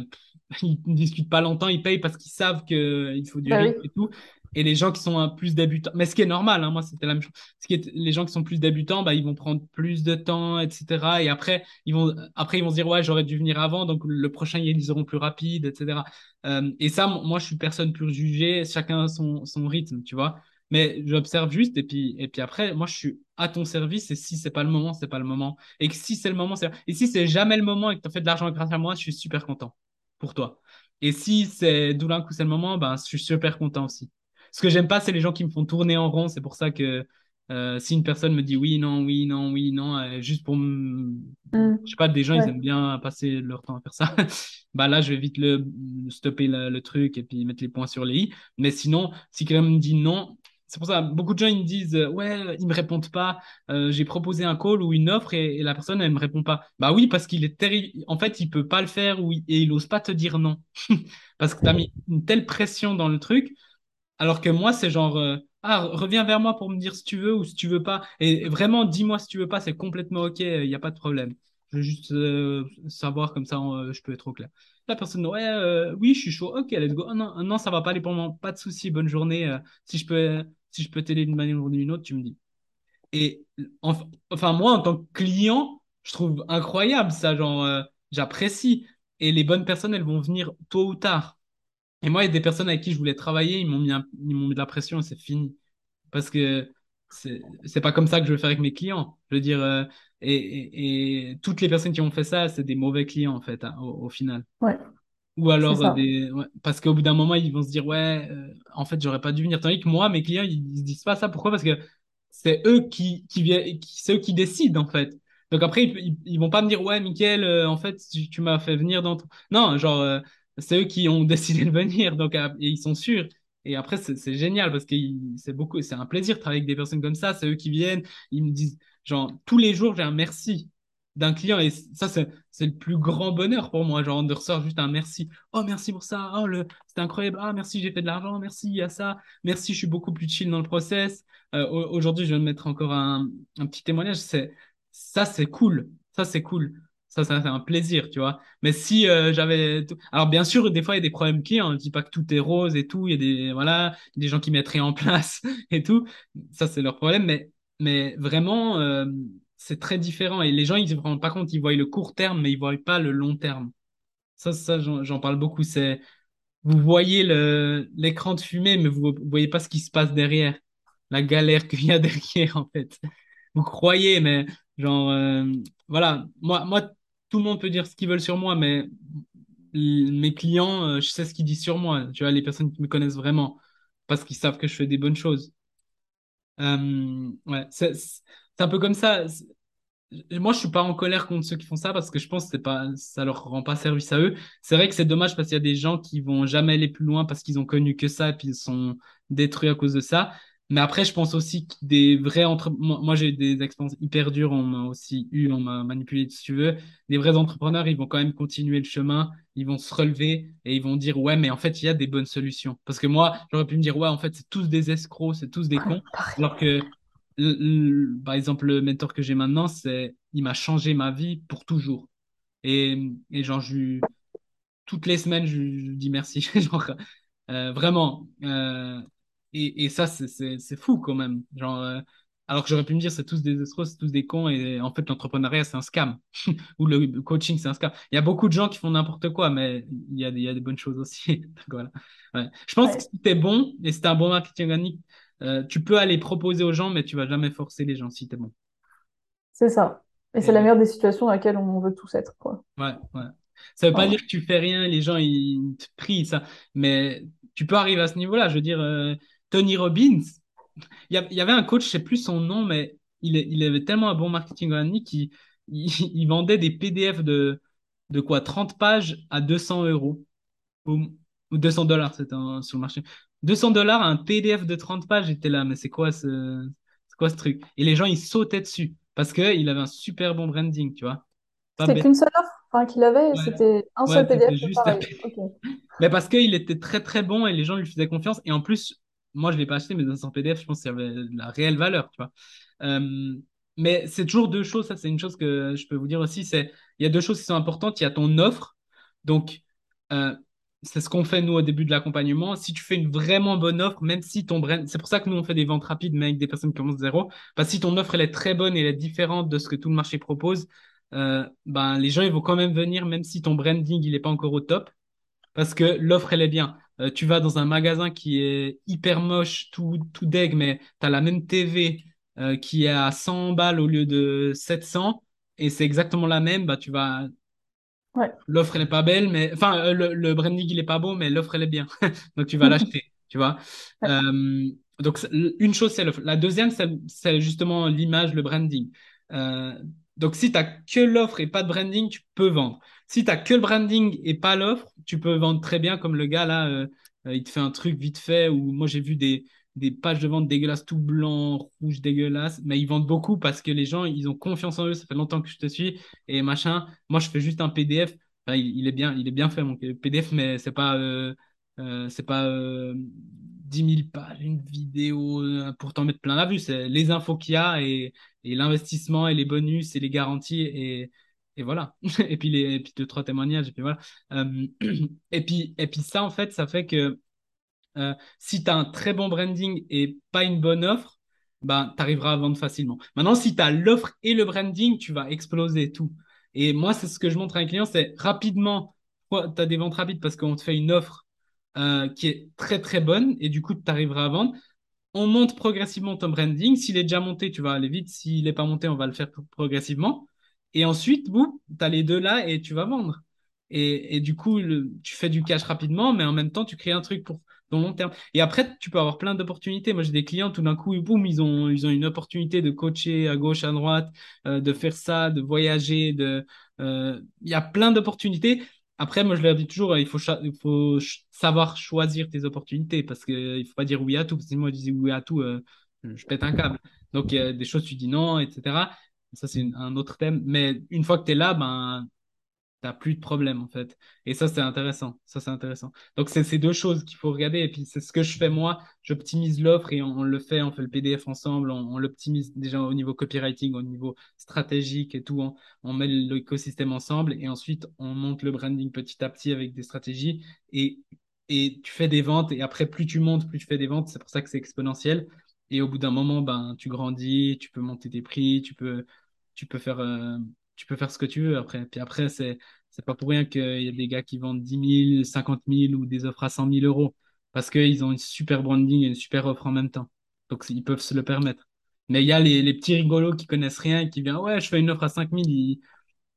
ils ne discutent pas longtemps, ils payent parce qu'ils savent qu'il faut du Bah oui. rythme et tout. Et les gens qui sont un plus débutants, mais ce qui est normal, hein, moi c'était la même chose. Ce qui est, les gens qui sont plus débutants, bah, ils vont prendre plus de temps, etc. Et après, ils vont, après, ils vont se dire, ouais, j'aurais dû venir avant, donc le prochain, ils seront plus rapides, etc. Euh, et ça, moi, je suis personne plus jugée, chacun son, son rythme, tu vois. Mais j'observe juste, et puis, et puis après, moi, je suis à ton service, et si c'est pas le moment, c'est pas le moment. Et que si c'est le moment, c'est. Et si c'est jamais le moment et que tu as fait de l'argent grâce à moi, je suis super content pour toi. Et si c'est d'où d'un coup c'est le moment, ben, je suis super content aussi. Ce que j'aime pas, c'est les gens qui me font tourner en rond. C'est pour ça que euh, si une personne me dit oui, non, oui, non, oui, non, euh, juste pour me... Mm. Je sais pas, des gens, ils aiment bien passer leur temps à faire ça. bah là, je vais vite le stopper le, le truc et puis mettre les points sur les i. Mais sinon, si quelqu'un me dit non, c'est pour ça, beaucoup de gens, ils me disent, euh, ouais, ils me répondent pas. Euh, j'ai proposé un call ou une offre et, la personne, elle me répond pas. Bah oui, parce qu'il est terrible. En fait, il peut pas le faire ou il- et il ose pas te dire non. Parce que tu as mis une telle pression dans le truc alors que moi, c'est genre, euh, ah, reviens vers moi pour me dire si tu veux ou si tu veux pas. Et vraiment, dis-moi si tu veux pas, c'est complètement OK, il n'y a pas de problème. Je veux juste savoir, comme ça, je peux être au clair. La personne, ouais, euh, oui, je suis chaud, OK, let's go. Ah non, ah non, ça va pas aller pour moi, pas de souci, bonne journée. euh, si je peux, si je peux t'aider d'une manière ou d'une autre, tu me dis. Et enf- enfin, moi, en tant que client, je trouve incroyable ça, genre, euh, j'apprécie. Et les bonnes personnes, elles vont venir tôt ou tard. Et moi, il y a des personnes avec qui je voulais travailler, ils m'ont mis, ils m'ont mis de la pression et c'est fini. Parce que c'est pas comme ça que je veux faire avec mes clients. Je veux dire, euh, et, et, et toutes les personnes qui ont fait ça, c'est des mauvais clients en fait, hein, au, au final. Ouais. Ou alors, euh, des... ouais, parce qu'au bout d'un moment, ils vont se dire, ouais, euh, en fait, j'aurais pas dû venir. Tandis que moi, mes clients, ils, ils se disent pas ça. Pourquoi? Parce que c'est eux qui, qui viennent, qui, c'est eux qui décident, en fait. Donc après, ils, ils, ils vont pas me dire, ouais, Mickaël, en fait, tu, tu m'as fait venir dans ton... Non, genre, c'est eux qui ont décidé de venir, donc et ils sont sûrs. Et après, c'est génial parce que c'est beaucoup, c'est un plaisir de travailler avec des personnes comme ça. C'est eux qui viennent, ils me disent, genre, tous les jours, j'ai un merci d'un client et ça, c'est le plus grand bonheur pour moi, genre, de recevoir juste un merci. Oh, merci pour ça. Oh, le... incroyable. Ah, merci, j'ai fait de l'argent. Merci à ça. Merci, je suis beaucoup plus chill dans le process. Euh, au- aujourd'hui, je de mettre encore un, un petit témoignage. C'est, ça, c'est cool. Ça, c'est cool. Ça, ça fait un plaisir, tu vois. Mais si euh, j'avais. Alors, bien sûr, des fois, il y a des problèmes clients. Je dis pas que tout est rose et tout. Il y a des, voilà, des gens qui mettent rien en place et tout. Ça, c'est leur problème. Mais, mais vraiment, euh, c'est très différent. Et les gens, ils ne se rendent pas compte. Ils voient le court terme, mais ils voient pas le long terme. Ça, ça, j'en parle beaucoup. C'est, vous voyez l'écran de fumée, mais vous ne voyez pas ce qui se passe derrière. La galère qu'il y a derrière, en fait. Vous croyez, mais genre, euh, voilà. Moi, moi, tout le monde peut dire ce qu'ils veulent sur moi, mais mes clients, euh, je sais ce qu'ils disent sur moi. Tu vois, les personnes qui me connaissent vraiment, parce qu'ils savent que je fais des bonnes choses. Euh, ouais, c'est un peu comme ça. Moi, je suis pas en colère contre ceux qui font ça parce que je pense que c'est pas, ça leur rend pas service à eux. C'est vrai que c'est dommage parce qu'il y a des gens qui vont jamais aller plus loin parce qu'ils ont connu que ça et puis ils sont détruits à cause de ça. Mais après, je pense aussi que des vrais entre... Moi, j'ai eu des expériences hyper dures. On m'a aussi eu, on m'a manipulé, si tu veux. Des vrais entrepreneurs, ils vont quand même continuer le chemin. Ils vont se relever et ils vont dire, ouais, mais en fait, il y a des bonnes solutions. Parce que moi, j'aurais pu me dire, ouais, en fait, c'est tous des escrocs, c'est tous des cons. Alors que le- le- par exemple, le mentor que j'ai maintenant, c'est, il m'a changé ma vie pour toujours. Et, et genre, je, toutes les semaines, je, dis merci. Genre, euh, vraiment. Euh, et, et ça, c'est fou quand même. Genre, euh, alors que j'aurais pu me dire, c'est tous des escrocs, c'est tous des cons. Et en fait, l'entrepreneuriat, c'est un scam. Ou le, coaching, c'est un scam. Il y a beaucoup de gens qui font n'importe quoi, mais il y a, des- il y a des bonnes choses aussi. Donc, voilà. Ouais. Je pense que si t'es bon et si un bon marketing organique, euh, tu peux aller proposer aux gens, mais tu vas jamais forcer les gens si t'es bon. c'est ça. Et c'est la meilleure des situations dans laquelle on veut tous être, quoi. ouais, ouais. Ça veut pas dire que tu fais rien, les gens ils te prient, ça. Mais tu peux arriver à ce niveau-là. Je veux dire, euh, Tony Robbins, il y, avait un coach, je sais plus son nom, mais il, avait tellement un bon marketing organique qu'il il, il vendait des PDF de, de quoi, 30 pages à 200 euros. Ou, ou 200 dollars, c'était un- sur le marché. 200 dollars, un PDF de 30 pages, j'étais là, mais c'est quoi ce, quoi ce truc? Et les gens, ils sautaient dessus parce qu'il avait un super bon branding, tu vois. C'était qu'une seule offre, enfin, qu'il avait, Ouais, c'était un ouais, seul PDF, juste. Mais parce qu'il était très très bon et les gens lui faisaient confiance. Et en plus, moi je ne l'ai pas acheté, mais dans son PDF, je pense qu'il y avait de la réelle valeur, tu vois. Euh, mais c'est toujours deux choses, ça c'est une chose que je peux vous dire aussi, c'est il y a deux choses qui sont importantes. Il y a ton offre. Donc, euh, c'est ce qu'on fait nous au début de l'accompagnement. Si tu fais une vraiment bonne offre, même si ton brand, c'est pour ça que nous on fait des ventes rapides, mais avec des personnes qui commencent zéro, que si ton offre elle est très bonne et elle est différente de ce que tout le marché propose, euh, ben les gens ils vont quand même venir, même si ton branding il n'est pas encore au top. Parce que l'offre, elle est bien. Euh, tu vas dans un magasin qui est hyper moche, tout, tout deg, mais tu as la même TV euh, qui est à 100 balles au lieu de 700, et c'est exactement la même, bah, tu vas... Ouais. L'offre, elle est pas belle, mais... Enfin, euh, le, le branding, il est pas beau, mais l'offre, elle est bien. Donc, tu vas l'acheter, tu vois. Ouais. Donc, une chose, c'est l'offre. La deuxième, c'est justement l'image, le branding. Donc, si tu as que l'offre et pas de branding, tu peux vendre. Si tu as que le branding et pas l'offre, tu peux vendre très bien, comme le gars là, euh, euh, il te fait un truc vite fait, ou moi j'ai vu des, pages de vente dégueulasses, tout blanc, rouge, dégueulasse, mais ils vendent beaucoup parce que les gens, ils ont confiance en eux, ça fait longtemps que je te suis, et machin. Moi, je fais juste un PDF. Il, est bien, il est bien fait, mon PDF, mais c'est pas, euh, pas euh, 10 000 pages, une vidéo pour t'en mettre plein la vue. C'est les infos qu'il y a et, et l'investissement et les bonus et les garanties et, et voilà. Et puis, les, et puis deux, trois témoignages, et puis voilà. Euh, et puis, et puis ça, en fait, ça fait que euh, si tu as un très bon branding et pas une bonne offre, ben, tu arriveras à vendre facilement. Maintenant, si tu as l'offre et le branding, tu vas exploser tout. Et moi, c'est ce que je montre à un client, c'est rapidement, tu as des ventes rapides parce qu'on te fait une offre euh, qui est très très bonne et du coup, tu arriveras à vendre. On monte progressivement ton branding. S'il est déjà monté, tu vas aller vite. S'il n'est pas monté, on va le faire progressivement. Et ensuite, vous, tu as les deux là et tu vas vendre. Et, et du coup, tu fais du cash rapidement, mais en même temps, tu crées un truc pour ton long terme. Et après, tu peux avoir plein d'opportunités. Moi, j'ai des clients, tout d'un coup, boum, ils ont, ils ont une opportunité de coacher à gauche, à droite, euh, de faire ça, de voyager. De, euh, il y a plein d'opportunités. Après, moi, je leur dis toujours, il faut, il faut savoir choisir tes opportunités parce qu'il ne faut pas dire oui à tout. Parce que moi, je dis oui à tout, euh, je pète un câble. Donc, il y a des choses, tu dis non, etc. Ça, c'est un autre thème. Mais une fois que tu es là, ben, t'as plus de problème en fait. Et ça, c'est intéressant. Ça, c'est intéressant. Donc, c'est ces deux choses qu'il faut regarder. Et puis, c'est ce que je fais moi. J'optimise l'offre et on, le fait. On fait le PDF ensemble. On, l'optimise déjà au niveau copywriting, au niveau stratégique et tout. On, on met l'écosystème ensemble et ensuite, on monte le branding petit à petit avec des stratégies. Et, et tu fais des ventes. Et après, plus tu montes, plus tu fais des ventes. C'est pour ça que c'est exponentiel. Et au bout d'un moment, ben, tu grandis, tu peux monter tes prix, tu peux, tu peux faire. Euh, tu peux faire ce que tu veux après. Puis après, c'est, c'est pas pour rien qu'il y a des gars qui vendent 10 000, 50 000 ou des offres à 100 000 euros parce qu'ils ont une super branding et une super offre en même temps. Donc, ils peuvent se le permettre. Mais il y a les, les petits rigolos qui connaissent rien et qui viennent, ouais, je fais une offre à 5 000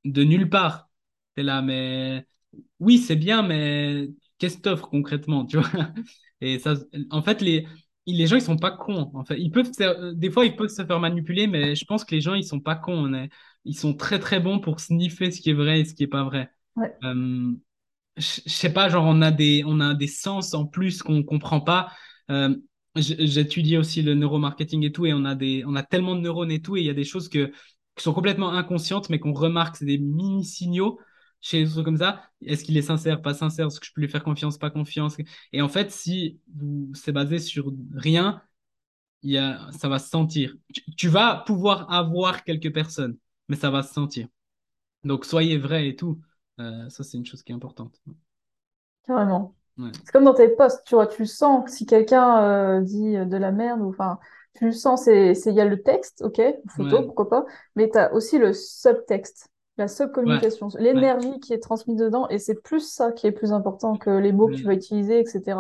de nulle part. T'es là, mais oui, c'est bien, mais qu'est-ce que t'offres concrètement, tu vois? Et ça, en fait, les, les gens, ils sont pas cons. En fait, ils peuvent, des fois, ils peuvent se faire manipuler, mais je pense que les gens, ils sont pas cons. On est, ils sont très très bons pour sniffer ce qui est vrai et ce qui est pas vrai. Euh, je sais pas, genre on a des, on a des sens en plus qu'on comprend pas. Euh, J'étudie aussi le neuromarketing et tout, et on a des, on a tellement de neurones et tout, et il y a des choses que, qui sont complètement inconscientes, mais qu'on remarque, c'est des mini signaux chez les autres comme ça. Est-ce qu'il est sincère, pas sincère Est-ce que je peux lui faire confiance, pas confiance? Et en fait, si c'est basé sur rien, il y a, ça va se sentir. tu vas pouvoir avoir quelques personnes mais ça va se sentir. Donc, soyez vrai et tout. Euh, ça, c'est une chose qui est importante. Carrément. C'est comme dans tes posts, tu vois, tu sens que si quelqu'un euh, dit de la merde, ou enfin, tu le sens, il y a le texte, ok, photo, pourquoi pas, mais tu as aussi le subtexte, la subcommunication, l'énergie qui est transmise dedans, et c'est plus ça qui est plus important que les mots que tu vas utiliser, etc.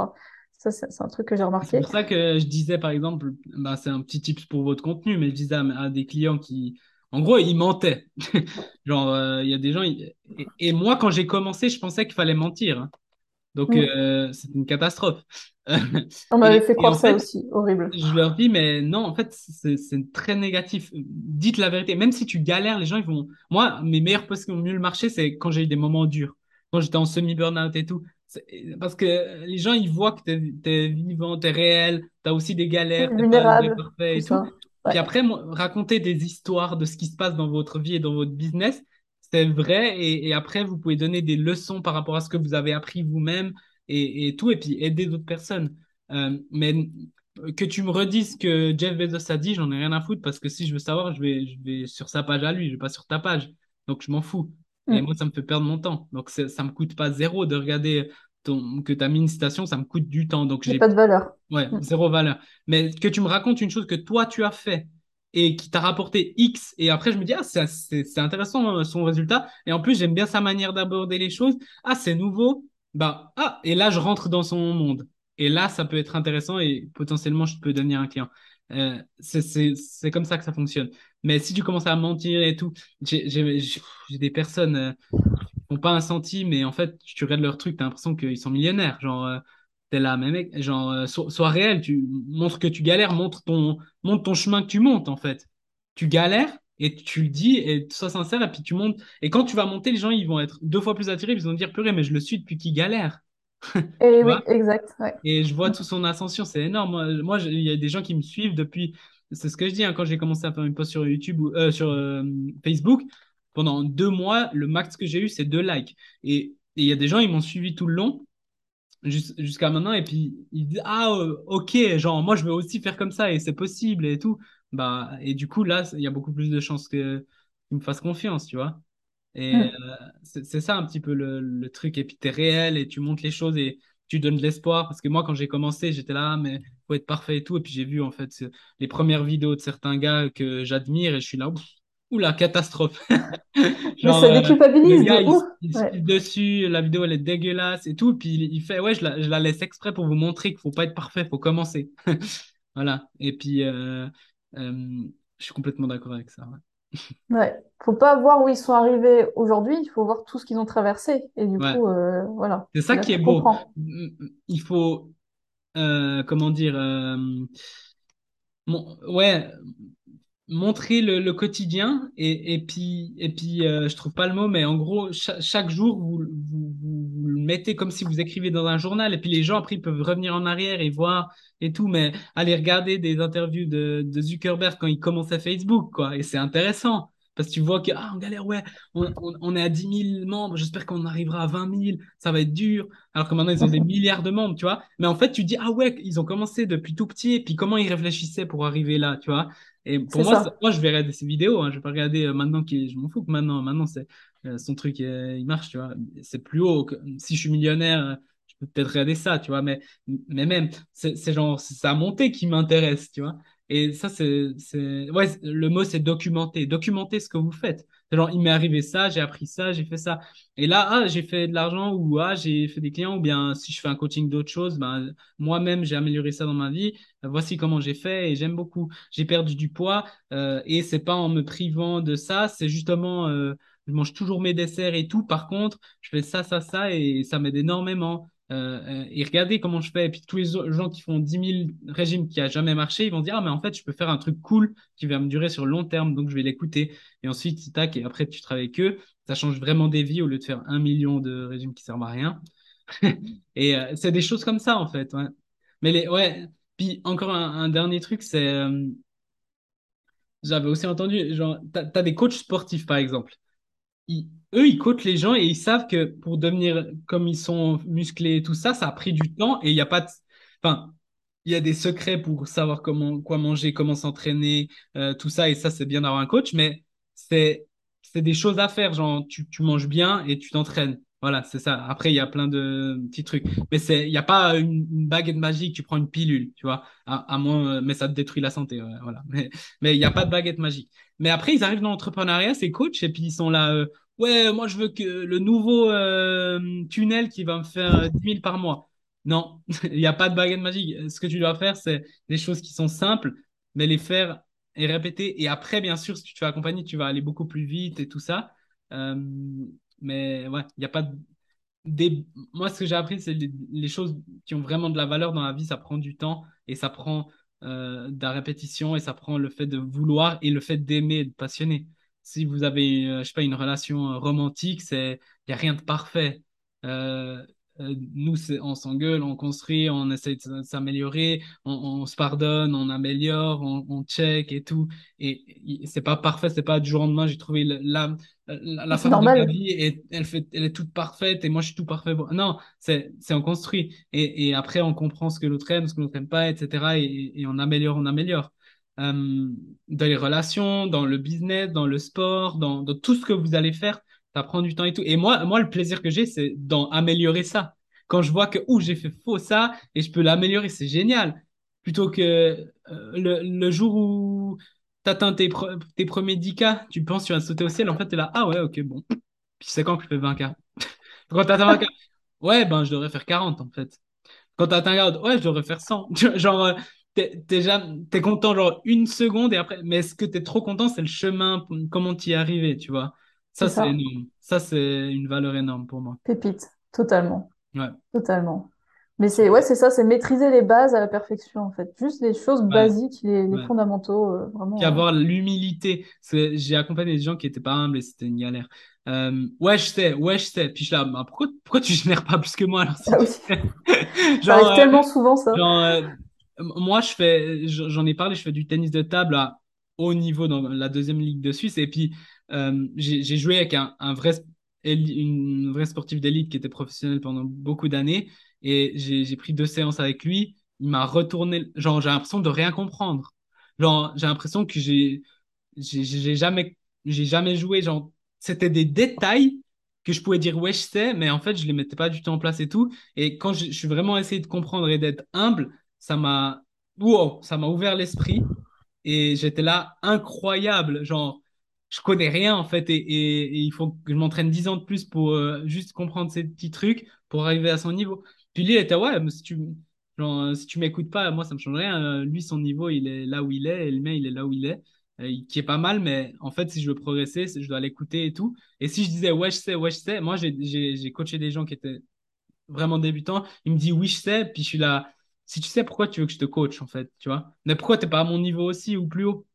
Ça, c'est un truc que j'ai remarqué. C'est pour ça que je disais, par exemple, bah, c'est un petit tips pour votre contenu, mais je disais à des clients qui, en gros, il mentait. Genre, euh, il y a des gens. Et, moi, quand j'ai commencé, je pensais qu'il fallait mentir. Donc, mm. euh, c'est une catastrophe. On m'avait fait croire ça aussi, horrible. Je leur dis, mais non, en fait, c'est très négatif. Dites la vérité. Même si tu galères, les gens, ils vont. Moi, mes meilleurs posts qui ont mieux marché, c'est quand j'ai eu des moments durs. Quand j'étais en semi-burnout et tout. Parce que les gens, ils voient que tu es, vivant, tu es réel, tu as aussi des galères, tu vulnérable, parfait et tout. Puis après, raconter des histoires de ce qui se passe dans votre vie et dans votre business, c'est vrai. Et, après, vous pouvez donner des leçons par rapport à ce que vous avez appris vous-même et, tout, et puis aider d'autres personnes. Euh, mais que tu me redises que Jeff Bezos a dit, j'en ai rien à foutre parce que si je veux savoir, je vais, je vais sur sa page à lui, je vais pas sur ta page. Donc je m'en fous. Et mm. moi, ça me fait perdre mon temps. Donc ça me coûte pas zéro de regarder que tu as mis une citation, ça me coûte du temps. Donc j'ai pas de valeur. Ouais, mm. zéro valeur. Mais que tu me racontes une chose que toi tu as fait et qui t'a rapporté X, et après je me dis, ah, c'est intéressant hein, son résultat. Et en plus, j'aime bien sa manière d'aborder les choses. Ah, c'est nouveau. Bah, ah, et là, je rentre dans son monde. Et là, ça peut être intéressant et potentiellement, je peux devenir un client. Euh, c'est comme ça que ça fonctionne. Mais si tu commences à mentir et tout, j'ai des personnes, euh, ont pas un centime, mais en fait, tu regardes leur truc, tu as l'impression qu'ils sont millionnaires. Genre, euh, t'es là, mais mec, genre, euh, sois, réel, tu montres que tu galères, montre ton, montre ton chemin que tu montes, en fait. Tu galères et tu le dis et sois sincère, et puis tu montes. Et quand tu vas monter, les gens, ils vont être deux fois plus attirés, ils vont dire, purée, mais je le suis depuis qu'il galère. et oui, exact. Et je vois toute son ascension, c'est énorme. Moi, il y a des gens qui me suivent depuis. C'est ce que je dis hein, quand j'ai commencé à faire une post sur YouTube ou euh, sur Facebook pendant deux mois, le max que j'ai eu, c'est deux likes. Et il y a des gens, ils m'ont suivi tout le long jusqu'à maintenant et puis ils disent ah euh, ok genre moi je veux aussi faire comme ça et c'est possible et tout bah et du coup là il y a beaucoup plus de chances que qu'ils me fassent confiance tu vois. Et hmm. euh, c'est ça un petit peu le, le truc et puis tu es réel et tu montres les choses et tu donnes de l'espoir. Parce que moi quand j'ai commencé j'étais là ah, mais faut être parfait et tout. Et puis j'ai vu en fait les premières vidéos de certains gars que j'admire et je suis là Oula, catastrophe. Genre, ça déculpabilise. il, dessus, la vidéo elle est dégueulasse et tout. Puis il, fait, ouais, je la, je la, laisse exprès pour vous montrer qu'il faut pas être parfait, il faut commencer. voilà. Et puis, euh, euh, je suis complètement d'accord avec ça. Ouais. Faut pas voir où ils sont arrivés aujourd'hui, il faut voir tout ce qu'ils ont traversé. Et du Ouais. coup, euh, voilà. C'est ça qui est beau. comprends. Il faut, euh, comment dire, euh, ouais, montrer le, quotidien et, et puis, et puis euh, je trouve pas le mot, mais en gros, cha- chaque, jour, vous, vous, le mettez comme si vous écrivez dans un journal et puis les gens après ils peuvent revenir en arrière et voir et tout, mais aller regarder des interviews de, Zuckerberg quand il commençait Facebook, quoi, et c'est intéressant. Parce que tu vois que, ah, on galère, ouais, on, on, on est à dix mille membres, j'espère qu'on arrivera à vingt mille ça va être dur. Alors que maintenant, ils ont des milliards de membres, tu vois. Mais en fait, tu dis, ah ouais, ils ont commencé depuis tout petit, et puis comment ils réfléchissaient pour arriver là, tu vois. Et pour moi, ça. moi je vais regarder ces vidéos. Hein. Je vais pas regarder euh, maintenant qui, je m'en fous que maintenant, maintenant c'est euh, son truc, euh, il marche, tu vois. C'est plus haut. que- si je suis millionnaire, je peux peut-être regarder ça, tu vois. Mais, mais même, c'est genre, sa montée qui m'intéresse, tu vois. Et ça, c'est, ouais, le mot, c'est documenter. Documenter ce que vous faites. Genre, il m'est arrivé ça, j'ai appris ça, j'ai fait ça. Et là, ah, j'ai fait de l'argent ou ah, j'ai fait des clients ou bien si je fais un coaching d'autre chose, ben, moi-même, j'ai amélioré ça dans ma vie. Voici comment j'ai fait et j'aime beaucoup j'ai perdu du poids euh, et c'est pas en me privant de ça, c'est justement euh, je mange toujours mes desserts et tout. Par contre, je fais ça, ça, ça et ça m'aide énormément. Euh, euh, et regardez comment je fais. Et puis tous les gens qui font 10 000 régimes qui a jamais marché, ils vont dire ah mais en fait je peux faire un truc cool qui va me durer sur le long terme, donc je vais l'écouter. Et ensuite tac et après tu travailles avec eux, ça change vraiment des vies au lieu de faire un million de régimes qui servent à rien. Et euh, c'est des choses comme ça en fait. Mais les ouais. Puis encore un, dernier truc, c'est euh, j'avais aussi entendu, genre, t'as, t'as des coachs sportifs, par exemple. Eux, ils coachent les gens et ils savent que pour devenir comme ils sont musclés et tout ça, ça a pris du temps et il n'y a pas de... Enfin, il y a des secrets pour savoir comment, quoi manger, comment s'entraîner, euh, tout ça. Et ça, c'est bien d'avoir un coach, mais c'est, c'est des choses à faire. Genre, tu, tu manges bien et tu t'entraînes. Voilà, c'est ça. Après, il y a plein de petits trucs. Mais c'est, il n'y a pas une, baguette magique, tu prends une pilule, tu vois. À, moins, mais ça te détruit la santé. voilà. Mais, il n'y a pas de baguette magique. Mais après, ils arrivent dans l'entrepreneuriat, ces coachs, et puis ils sont là. euh, ouais, moi, je veux que le nouveau euh, tunnel qui va me faire euh, 10 000 par mois. Non, il n'y a pas de baguette magique. Ce que tu dois faire, c'est des choses qui sont simples, mais les faire et répéter. Et après, bien sûr, si tu te fais accompagner, tu vas aller beaucoup plus vite et tout ça. Euh, mais ouais, il n'y a pas de... Des... Moi, ce que j'ai appris, c'est les, choses qui ont vraiment de la valeur dans la vie, ça prend du temps et ça prend euh, de la répétition et ça prend le fait de vouloir et le fait d'aimer, de passionner. Si vous avez, euh, je sais pas, une relation euh, romantique, c'est, il n'y a rien de parfait. Euh, nous, on s'engueule, on construit, on essaie de s'améliorer, on, on se pardonne, on améliore, on, on check et tout. Et, et c'est pas parfait, c'est pas du jour au lendemain, j'ai trouvé la, la, femme de ma vie et elle fait, elle est toute parfaite et moi je suis tout parfait. Non, c'est, on construit. Et, et après, on comprend ce que l'autre aime, ce que l'autre aime pas, etc. Et, et on améliore, on améliore. Euh, dans les relations, dans le business, dans le sport, dans, tout ce que vous allez faire, ça prend du temps et tout. Et moi, moi le plaisir que j'ai, c'est d'améliorer ça. Quand je vois que, ouh, j'ai fait faux ça et je peux l'améliorer, c'est génial. Plutôt que euh, le, le jour où tu atteins tes, tes premiers 10K, tu penses que tu vas sauter au ciel, en fait, tu es là, ah ouais, ok, bon. Puis c'est quand que je fais 20K? Quand tu atteins 20K, ouais, ben je devrais faire 40 en fait. Quand tu atteins 40, ouais, je devrais faire 100. Genre, euh, t'es, t'es, t'es content genre une seconde et après, mais ce que tu es trop content, c'est le chemin, comment t'y es arrivé, tu vois? Ça, c'est énorme. Ça, c'est une valeur énorme pour moi. Pépite. Totalement. Ouais, Totalement. Mais c'est ouais, c'est ça, c'est maîtriser les bases à la perfection, en fait. Juste les choses ouais, basiques, les, les ouais. fondamentaux, euh, Puis vraiment. avoir l'humilité. Parce que j'ai accompagné des gens qui étaient pas humbles et c'était une galère. Euh, ouais, je sais, ouais, je sais. Puis je suis là, bah, pourquoi, pourquoi tu génères pas plus que moi alors euh, Ah oui, ça arrive euh, tellement souvent, ça. genre euh, moi, je fais, j'en ai parlé, je fais du tennis de table à haut niveau dans la deuxième ligue de Suisse. Et puis, euh, j'ai joué avec un, vrai, une vraie sportive d'élite qui était professionnelle pendant beaucoup d'années. Et j'ai pris deux séances avec lui. Il m'a retourné, genre, j'ai l'impression de rien comprendre. Genre, j'ai l'impression que j'ai jamais, jamais joué. Genre, c'était des détails que je pouvais dire ouais, je sais, mais en fait, je les mettais pas du tout en place et tout. Et quand je suis vraiment essayé de comprendre et d'être humble, ça m'a, wow, ça m'a ouvert l'esprit. Et j'étais là, incroyable. Genre, je connais rien en fait. Et, il faut que je m'entraîne 10 ans de plus pour euh, juste comprendre ces petits trucs pour arriver à son niveau. Puis lui, il était ouais, mais si tu, genre, si tu m'écoutes pas, moi, ça me change rien. Euh, lui, son niveau, il est là où il est, et le mien, il est là où il est. euh, qui est pas mal, mais en fait, si je veux progresser, je dois l'écouter et tout. Et si je disais ouais, je sais, ouais, je sais, moi, j'ai coaché des gens qui étaient vraiment débutants. Ils me disent oui, je sais, puis je suis là. Si tu sais pourquoi tu veux que je te coach, en fait, tu vois. Mais pourquoi t'es pas à mon niveau aussi ou plus haut?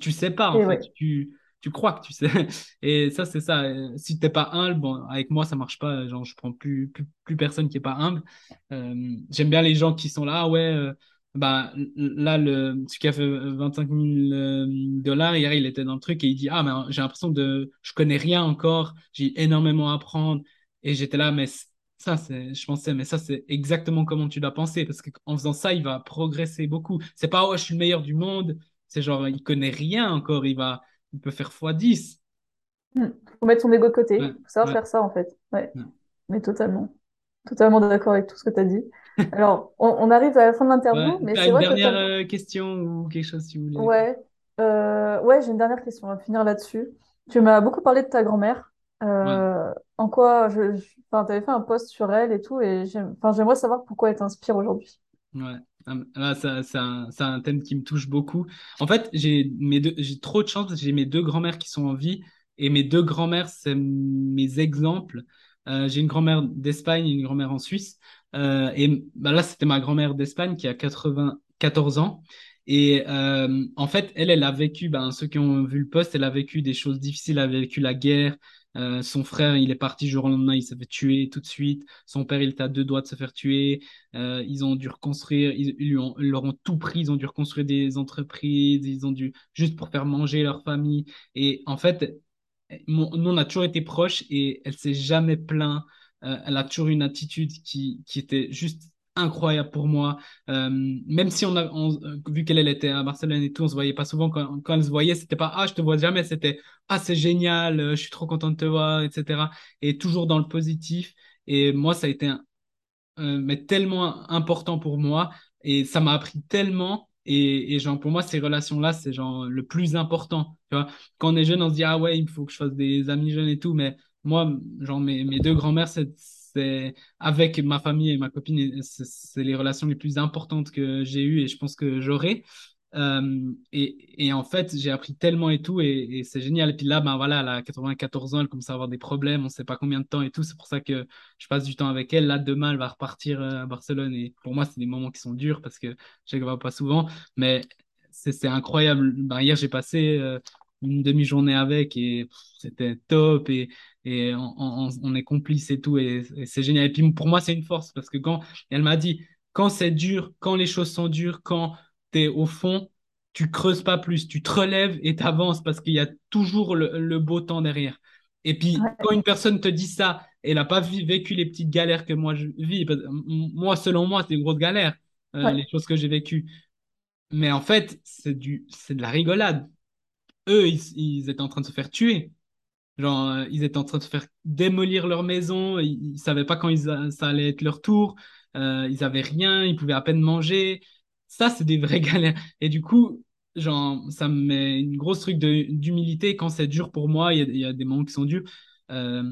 Tu sais pas, en fait. Tu, tu crois que tu sais. Et ça, c'est ça. Si t'es pas humble, bon, avec moi, ça marche pas. Genre, je prends plus, plus, plus personne qui est pas humble. Euh, j'aime bien les gens qui sont là, ah ouais. Euh, bah, là, le, celui qui a fait 25 000 euh, dollars, hier, il était dans le truc et il dit, ah, mais j'ai l'impression de, je connais rien encore, j'ai énormément à apprendre. Et j'étais là, mais ça, c'est, je pensais, mais ça, c'est exactement comment tu dois penser, parce qu'en faisant ça, il va progresser beaucoup. C'est pas, oh, je suis le meilleur du monde. C'est genre, il connaît rien encore, il va, il peut faire x10. Il faut mettre son ego de côté, il faut savoir faire ça, en fait. Ouais. Mais totalement. Totalement d'accord avec tout ce que tu as dit. Alors, on, arrive à la fin de l'interview, mais c'est une dernière euh, question ou quelque chose si vous voulez? Ouais, euh, ouais, j'ai une dernière question. On va finir là-dessus. Tu m'as beaucoup parlé de ta grand-mère. Euh, en quoi, tu avais fait un post sur elle et tout, et j'aimerais savoir pourquoi elle t'inspire aujourd'hui. Ouais, ah, c'est un, thème qui me touche beaucoup. En fait, j'ai trop de chance, j'ai mes deux grand-mères qui sont en vie, et mes deux grand-mères, c'est mes exemples. j'ai une grand-mère d'Espagne et une grand-mère en Suisse. Euh, et bah là, c'était ma grand-mère d'Espagne qui a 94 ans. Et euh, en fait, elle, elle a vécu, ben, ceux qui ont vu le poste, elle a vécu des choses difficiles, elle a vécu la guerre. Euh, son frère, il est parti jour au lendemain, il s'est fait tuer tout de suite. Son père, il était à deux doigts de se faire tuer. ils ont dû reconstruire, ils, ils, leur ont tout pris, ils ont dû reconstruire des entreprises, ils ont dû juste pour faire manger leur famille. Et en fait, nous, on a toujours été proches et elle s'est jamais plaint euh, elle a toujours une attitude qui, qui était juste incroyable pour moi. Euh, même si on a euh, vu qu'elle était à Barcelone et tout, on se voyait pas souvent. Quand, quand elle se voyait, c'était pas ah je te vois jamais, c'était ah c'est génial, je suis trop content de te voir, etc. Et toujours dans le positif. Et moi, ça a été mais tellement important pour moi et ça m'a appris tellement. Et, et, genre pour moi ces relations là c'est genre le plus important tu vois quand on est jeune on se dit ah ouais il faut que je fasse des amis jeunes et tout mais moi, genre, mes, mes deux grands-mères, c'est avec ma famille et ma copine, c'est les relations les plus importantes que j'ai eues et je pense que j'aurai. Euh, et, et, en fait, j'ai appris tellement et tout, et, c'est génial. Et puis là, ben voilà, elle a 94 ans, elle commence à avoir des problèmes, on ne sait pas combien de temps et tout. C'est pour ça que je passe du temps avec elle. Là, demain, elle va repartir euh, à Barcelone. Et pour moi, c'est des moments qui sont durs parce que je ne vois pas souvent. Mais c'est incroyable. Ben, hier, j'ai passé euh, une demi-journée avec et c'était top. Et, et on, est complices et tout, et, c'est génial. Et puis pour moi, c'est une force parce que quand elle m'a dit, quand c'est dur, quand les choses sont dures, quand tu es au fond, tu creuses pas plus, tu te relèves et tu avances parce qu'il y a toujours le, beau temps derrière. Et puis, quand une personne te dit ça, elle n'a pas vécu les petites galères que moi je vis. Moi, selon moi, c'est une grosse galère, euh, les choses que j'ai vécues. Mais en fait, c'est de la rigolade. Eux, ils, ils, étaient en train de se faire tuer. Genre, euh, ils étaient en train de faire démolir leur maison, ils, ne savaient pas quand ils ça allait être leur tour, euh, ils avaient rien, ils pouvaient à peine manger. Ça, c'est des vraies galères. Et du coup, genre, ça me met une grosse truc d'humilité quand c'est dur pour moi, il y, a, des moments qui sont durs. Euh,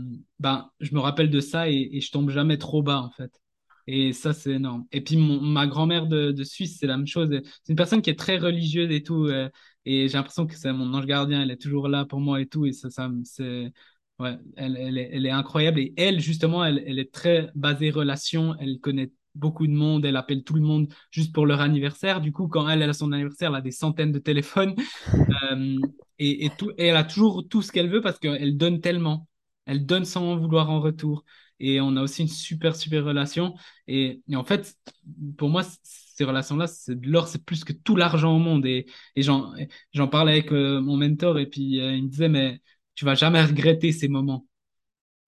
ben, je me rappelle de ça et, et je tombe jamais trop bas, en fait. Et ça, c'est énorme. Et puis, ma grand-mère de, Suisse, c'est la même chose. C'est une personne qui est très religieuse et tout. Et j'ai l'impression que c'est mon ange gardien. Elle est toujours là pour moi et tout. Et ça, ça c'est, ouais, elle, elle, est, elle est incroyable. Et elle, justement, elle, elle est très basée relation. Elle connaît beaucoup de monde. Elle appelle tout le monde juste pour leur anniversaire. Du coup, quand elle, elle a son anniversaire, elle a des centaines de téléphones. Euh, et, et, tout, et elle a toujours tout ce qu'elle veut parce qu'elle donne tellement. Elle donne sans vouloir en retour et on a aussi une super, super relation. Et, en fait, pour moi, ces relations-là, c'est de l'or, c'est plus que tout l'argent au monde. Et, j'en, j'en parlais avec euh, mon mentor et puis euh, il me disait, mais tu vas jamais regretter ces moments.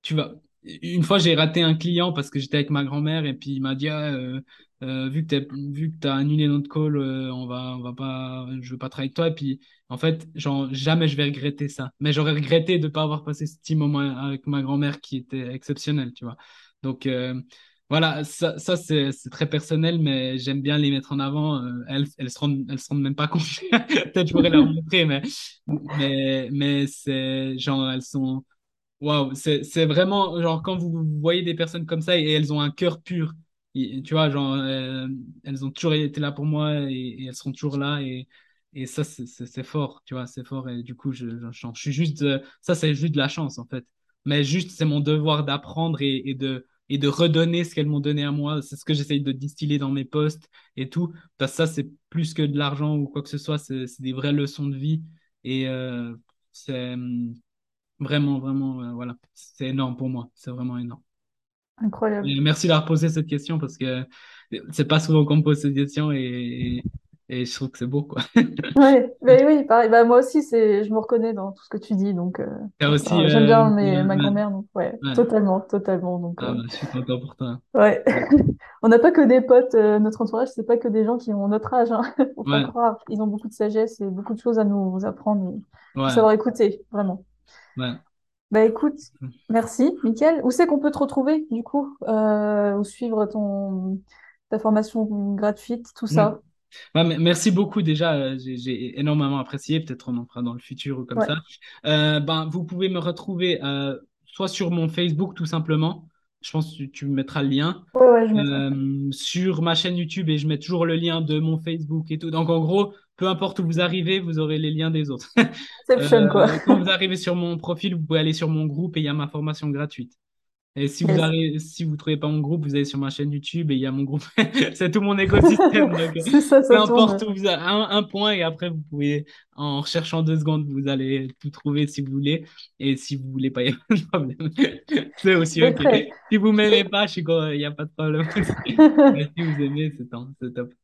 Tu vas, une fois, j'ai raté un client parce que j'étais avec ma grand-mère et puis il m'a dit ah, euh, euh, vu que tu as annulé notre call, euh, on va, on va pas, je veux pas travailler avec toi. Et puis, en fait, genre, jamais je vais regretter ça. Mais j'aurais regretté de ne pas avoir passé ce petit moment avec ma grand-mère qui était exceptionnel, tu vois. Donc, voilà, ça, c'est très personnel, mais j'aime bien les mettre en avant. elles, elles se rendent, se même pas compte. Peut-être je pourrais leur montrer, mais, mais, mais c'est genre, elles sont Waouh, c'est vraiment, genre, quand vous voyez des personnes comme ça et, elles ont un cœur pur, tu vois, genre, euh, elles ont toujours été là pour moi et, elles seront toujours là. Et, et ça, c'est fort, tu vois, c'est fort. Et du coup, je, je, je suis juste, euh, ça, c'est juste de la chance, en fait. Mais juste, c'est mon devoir d'apprendre et, de, et de redonner ce qu'elles m'ont donné à moi. C'est ce que j'essaye de distiller dans mes posts et tout. Parce que ça, c'est plus que de l'argent ou quoi que ce soit. C'est des vraies leçons de vie. Et euh, c'est hum, vraiment, vraiment, voilà, c'est énorme pour moi. C'est vraiment énorme. Incroyable. Et merci d'avoir posé cette question parce que c'est pas souvent qu'on me pose cette question et, et, et je trouve que c'est beau, quoi. Ouais, ben oui, pareil. Bah, moi aussi, je me reconnais dans tout ce que tu dis, donc euh, enfin, j'aime euh, bien mes, ouais, ma grand-mère, donc ouais, ouais. totalement, totalement. Donc Ah euh, bah, je suis content pour toi. ouais, on n'a pas que des potes, euh, notre entourage, c'est pas que des gens qui ont notre âge, hein. Faut pas croire. Ils ont beaucoup de sagesse et beaucoup de choses à nous apprendre. Ouais. savoir écouter, vraiment. ouais. Bah écoute, merci, Mickaël. Où c'est qu'on peut te retrouver, du coup, euh, ou suivre ton ta formation gratuite, tout Mm. ça? Ouais, mais merci beaucoup déjà, euh, j'ai j'ai énormément apprécié, peut-être on en fera dans le futur ou comme Ouais, ça. Euh, ben, vous pouvez me retrouver euh, soit sur mon Facebook tout simplement, je pense que tu, tu me mettras le lien, ouais, ouais, je mettrai. euh, sur ma chaîne YouTube et je mets toujours le lien de mon Facebook et tout. Donc en gros, peu importe où vous arrivez, vous aurez les liens des autres. Inception, quoi. Euh, quand vous arrivez sur mon profil, vous pouvez aller sur mon groupe et il y a ma formation gratuite. Et si vous arrivez, si vous trouvez pas mon groupe, vous allez sur ma chaîne YouTube et il y a mon groupe. C'est tout mon écosystème. Donc, euh, C'est ça, peu ça importe où vous avez un, un point et après vous pouvez, en recherchant deux secondes, vous allez tout trouver si vous voulez. Et si vous voulez pas, il n'y a pas de problème. C'est aussi OK. Si vous m'aimez pas, je suis il n'y a pas de problème si vous aimez, c'est top.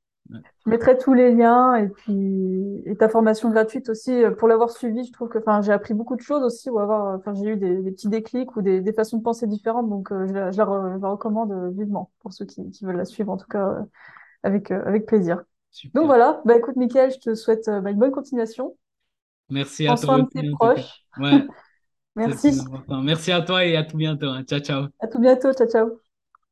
Je mettrai tous les liens et puis et ta formation gratuite aussi euh, pour l'avoir suivie. Je trouve que enfin j'ai appris beaucoup de choses aussi ou avoir enfin j'ai eu des, des petits déclics ou des, des façons de penser différentes donc euh, je, la, je la re- je la recommande euh, vivement pour ceux qui, qui veulent la suivre en tout cas euh, avec euh, avec plaisir. Donc voilà, bah écoute Mickaël, je te souhaite euh, bah, une bonne continuation. Merci à toi soin de tes proches. Ouais, Merci. Merci à toi et à tout bientôt. hein. Ciao, ciao. À tout bientôt. Ciao ciao.